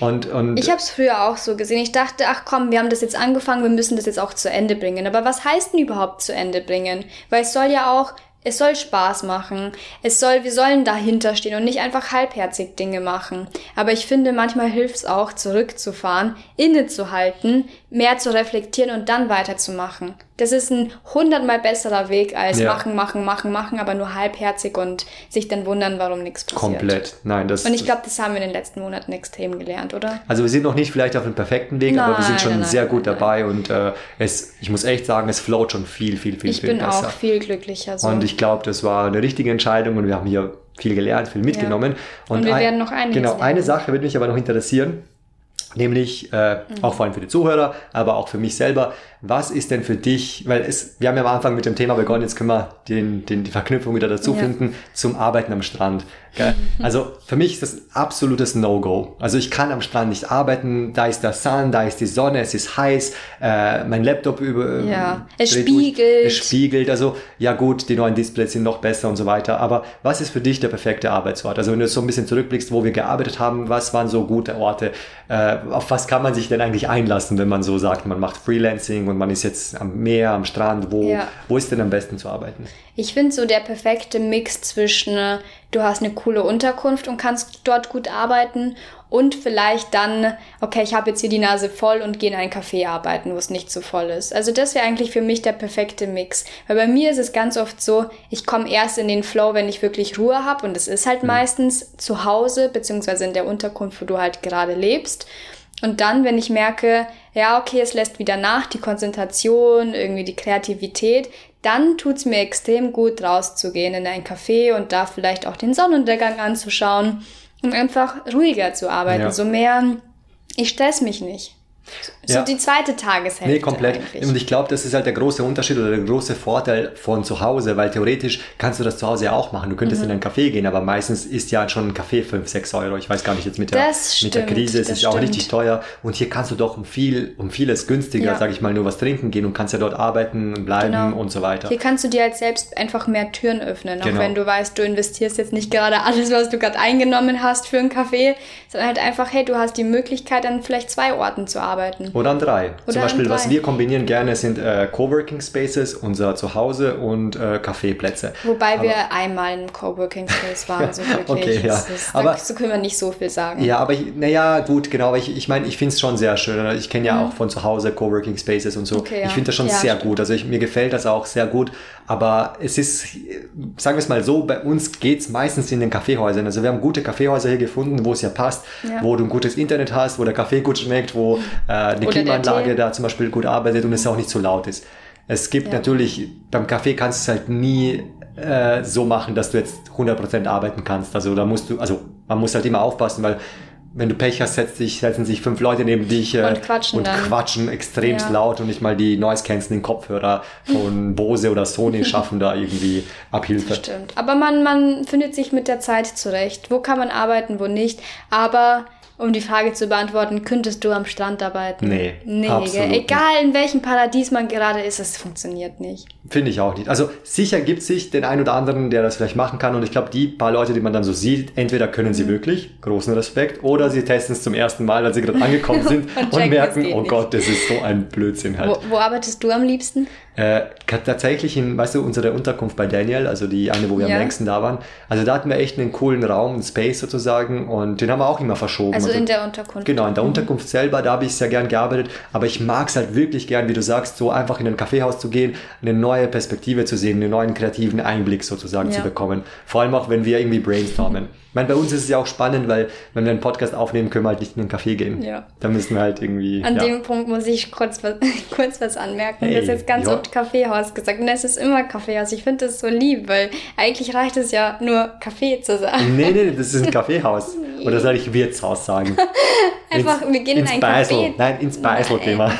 Und, und ich habe es früher auch so gesehen. Ich dachte, ach komm, wir haben das jetzt angefangen, wir müssen das jetzt auch zu Ende bringen. Aber was heißt denn überhaupt zu Ende bringen? Weil es soll ja auch es soll Spaß machen. Es soll, wir sollen dahinter stehen und nicht einfach halbherzig Dinge machen. Aber ich finde, manchmal hilft es auch, zurückzufahren, innezuhalten, mehr zu reflektieren und dann weiterzumachen. Das ist ein hundertmal besserer Weg als ja. machen, machen, machen, machen, aber nur halbherzig und sich dann wundern, warum nichts passiert. Komplett. Nein, das. Und ich glaube, das haben wir in den letzten Monaten extrem gelernt, oder? Also wir sind noch nicht vielleicht auf dem perfekten Weg, nein, aber wir sind schon nein, nein, sehr gut dabei und äh, es, ich muss echt sagen, es float schon viel, viel, viel, ich viel besser. Ich bin auch viel glücklicher. So. Und ich glaube, das war eine richtige Entscheidung und wir haben hier viel gelernt, viel mitgenommen. Ja. Und, und, wir ein, werden noch einiges Genau, eine Sache würde mich aber noch interessieren. Nämlich äh, mhm. auch vor allem für die Zuhörer, aber auch für mich selber. Was ist denn für dich, weil es, wir haben ja am Anfang mit dem Thema begonnen, jetzt können wir den, den, die Verknüpfung wieder dazu ja. finden zum Arbeiten am Strand. Gell? Also für mich ist das absolutes No-Go. Also ich kann am Strand nicht arbeiten, da ist der Sun, da ist die Sonne, es ist heiß, äh, mein Laptop über... Ja, es spiegelt. Durch, es spiegelt, also ja gut, die neuen Displays sind noch besser und so weiter, aber was ist für dich der perfekte Arbeitsort? Also wenn du so ein bisschen zurückblickst, wo wir gearbeitet haben, was waren so gute Orte? Äh, auf was kann man sich denn eigentlich einlassen, wenn man so sagt, man macht Freelancing und und man ist jetzt am Meer, am Strand. Wo, ja. wo ist denn am besten zu arbeiten? Ich finde so der perfekte Mix zwischen, äh, du hast eine coole Unterkunft und kannst dort gut arbeiten und vielleicht dann, okay, ich habe jetzt hier die Nase voll und gehe in ein Café arbeiten, wo es nicht so voll ist. Also das wäre eigentlich für mich der perfekte Mix. Weil bei mir ist es ganz oft so, ich komme erst in den Flow, wenn ich wirklich Ruhe habe und es ist halt mhm. meistens zu Hause beziehungsweise in der Unterkunft, wo du halt gerade lebst. Und dann, wenn ich merke, ja, okay, es lässt wieder nach, die Konzentration, irgendwie die Kreativität, dann tut's mir extrem gut, rauszugehen in ein Café und da vielleicht auch den Sonnenuntergang anzuschauen um einfach ruhiger zu arbeiten. Ja. So mehr, ich stress mich nicht. So ja. die zweite Tageshälfte. Nee, komplett. Eigentlich. Und ich glaube, das ist halt der große Unterschied oder der große Vorteil von zu Hause, weil theoretisch kannst du das zu Hause ja auch machen. Du könntest mhm. in einen Café gehen, aber meistens ist ja schon ein Café 5, 6 Euro. Ich weiß gar nicht, jetzt mit der, mit der Krise ist es ja auch richtig teuer. Und hier kannst du doch um viel, um vieles günstiger, ja. sage ich mal, nur was trinken gehen und kannst ja dort arbeiten, bleiben genau. und so weiter. Hier kannst du dir halt selbst einfach mehr Türen öffnen, auch genau. wenn du weißt, du investierst jetzt nicht gerade alles, was du gerade eingenommen hast für einen Café, sondern halt einfach, hey, du hast die Möglichkeit, an vielleicht zwei Orten zu arbeiten. Oder an drei. Oder Zum Beispiel, was wir kombinieren gerne, sind äh, Coworking Spaces, unser Zuhause und äh, Kaffeeplätze. Wobei aber, wir einmal im Coworking Space waren, so wirklich. okay, ja. Ist, aber, so können wir nicht so viel sagen. Ja, aber naja, gut, genau. Aber ich, ich meine, ich finde es schon sehr schön. Ich kenne ja mhm. auch von zu Hause Coworking Spaces und so. Okay, ja. Ich finde das schon ja, sehr stimmt. gut. Also ich, mir gefällt das auch sehr gut. Aber es ist, sagen wir es mal so, bei uns geht es meistens in den Kaffeehäusern. Also wir haben gute Kaffeehäuser hier gefunden, wo es ja passt, ja. wo du ein gutes Internet hast, wo der Kaffee gut schmeckt, wo äh, eine Klimaanlage da zum Beispiel gut arbeitet und es auch nicht zu so laut ist. Es gibt ja. natürlich, beim Kaffee kannst du es halt nie äh, so machen, dass du jetzt 100% arbeiten kannst. Also da musst du, also man muss halt immer aufpassen, weil wenn du Pech hast, setzt sich, setzen sich fünf Leute neben dich äh, und quatschen, und quatschen extremst ja. laut und nicht mal die Noise Cancelling Kopfhörer von Bose oder Sony schaffen da irgendwie Abhilfe. Stimmt. Aber man, man findet sich mit der Zeit zurecht. Wo kann man arbeiten, wo nicht. Aber um die Frage zu beantworten, könntest du am Strand arbeiten? Nee. Nee, absolut egal in welchem Paradies man gerade ist, es funktioniert nicht. Finde ich auch nicht. Also sicher gibt es sich den einen oder anderen, der das vielleicht machen kann. Und ich glaube, die paar Leute, die man dann so sieht, entweder können sie mhm. wirklich, großen Respekt, oder sie testen es zum ersten Mal, als sie gerade angekommen sind und, und merken, oh nicht. Gott, das ist so ein Blödsinn halt. Wo, wo arbeitest du am liebsten? Äh, tatsächlich in, weißt du, unsere Unterkunft bei Daniel, also die eine, wo wir ja. am längsten da waren, also da hatten wir echt einen coolen Raum, einen Space sozusagen und den haben wir auch immer verschoben. Also, also in der Unterkunft? Genau, in der mhm. Unterkunft selber, da habe ich sehr gern gearbeitet, aber ich mag es halt wirklich gern, wie du sagst, so einfach in ein Kaffeehaus zu gehen, eine neue Perspektive zu sehen, einen neuen kreativen Einblick sozusagen ja. zu bekommen. Vor allem auch, wenn wir irgendwie brainstormen. Ich meine, bei uns ist es ja auch spannend, weil wenn wir einen Podcast aufnehmen, können wir halt nicht in einen Café gehen. Ja. Da müssen wir halt irgendwie. An ja. dem Punkt muss ich kurz was, kurz was anmerken. Hey, du hast jetzt ganz ja. oft Kaffeehaus gesagt. Und es ist immer Kaffeehaus. Ich finde das so lieb, weil eigentlich reicht es ja nur Kaffee zu sagen. Nee, nee, das ist ein Kaffeehaus. Oder soll ich Wirtshaus sagen? Einfach, ins, wir gehen in ein Beisel. Café. Nein, ins Beisel gehen wir.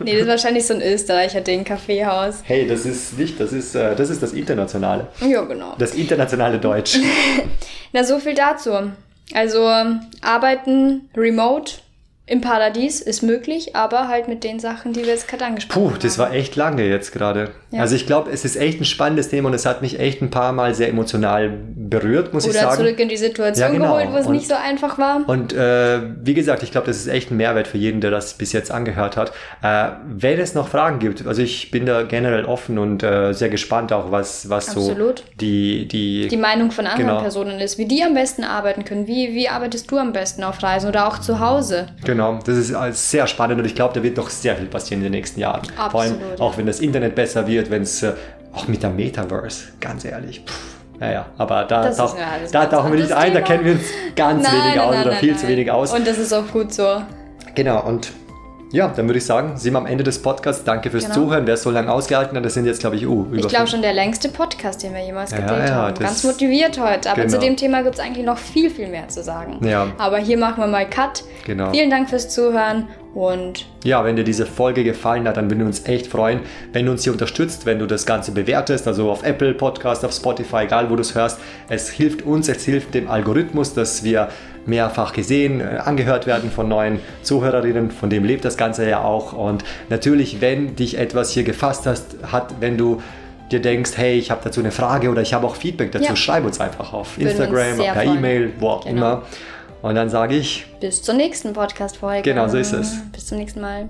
nee, das ist wahrscheinlich so ein Österreicher Ding, Kaffeehaus. Hey, das ist nicht, das ist, äh, das ist das Internationale. Ja, genau. Das internationale Deutsch. Na, so viel dazu. Also arbeiten remote im Paradies ist möglich, aber halt mit den Sachen, die wir jetzt gerade angesprochen haben. Puh, das war echt lange jetzt gerade. Ja. Also ich glaube, es ist echt ein spannendes Thema und es hat mich echt ein paar Mal sehr emotional berührt, muss Oder ich sagen. Oder zurück in die Situation ja, genau. geholt, wo es und, nicht so einfach war. Und äh, wie gesagt, ich glaube, das ist echt ein Mehrwert für jeden, der das bis jetzt angehört hat. Äh, wenn es noch Fragen gibt, also ich bin da generell offen und äh, sehr gespannt auch, was, was Absolut. so die, die... Die Meinung von anderen genau. Personen ist, wie die am besten arbeiten können. Wie, wie arbeitest du am besten auf Reisen oder auch zu Hause? Genau. Genau, das ist sehr spannend und ich glaube, da wird noch sehr viel passieren in den nächsten Jahren. Absolut. Vor allem auch wenn das Internet besser wird, wenn es äh, auch mit der Metaverse, ganz ehrlich. Pff, naja, aber da, tauch, da tauchen wir nicht ein, Thema. da kennen wir uns ganz nein, wenig nein, aus nein, oder viel zu wenig aus. Und das ist auch gut so. Genau, und ja, dann würde ich sagen, sind wir am Ende des Podcasts. Danke fürs genau. Zuhören. Wer so lange ausgehalten hat, das sind jetzt, glaube ich, uh, über Ich glaube schon der längste Podcast, den wir jemals ja, gedreht ja, haben. Ganz motiviert heute. Aber genau. zu dem Thema gibt es eigentlich noch viel, viel mehr zu sagen. Ja. Aber hier machen wir mal Cut. Genau. Vielen Dank fürs Zuhören und ja, wenn dir diese Folge gefallen hat, dann würden wir uns echt freuen, wenn du uns hier unterstützt, wenn du das Ganze bewertest, also auf Apple Podcast, auf Spotify, egal wo du es hörst. Es hilft uns, es hilft dem Algorithmus, dass wir mehrfach gesehen, äh, angehört werden von neuen Zuhörerinnen, von dem lebt das Ganze ja auch. Und natürlich, wenn dich etwas hier gefasst hast, hat, wenn du dir denkst, hey, ich habe dazu eine Frage oder ich habe auch Feedback dazu, ja. schreib uns einfach auf Instagram, per E-Mail, wo auch genau. immer. Und dann sage ich. Bis zur nächsten Podcast-Folge. Genau, so ist es. Bis zum nächsten Mal.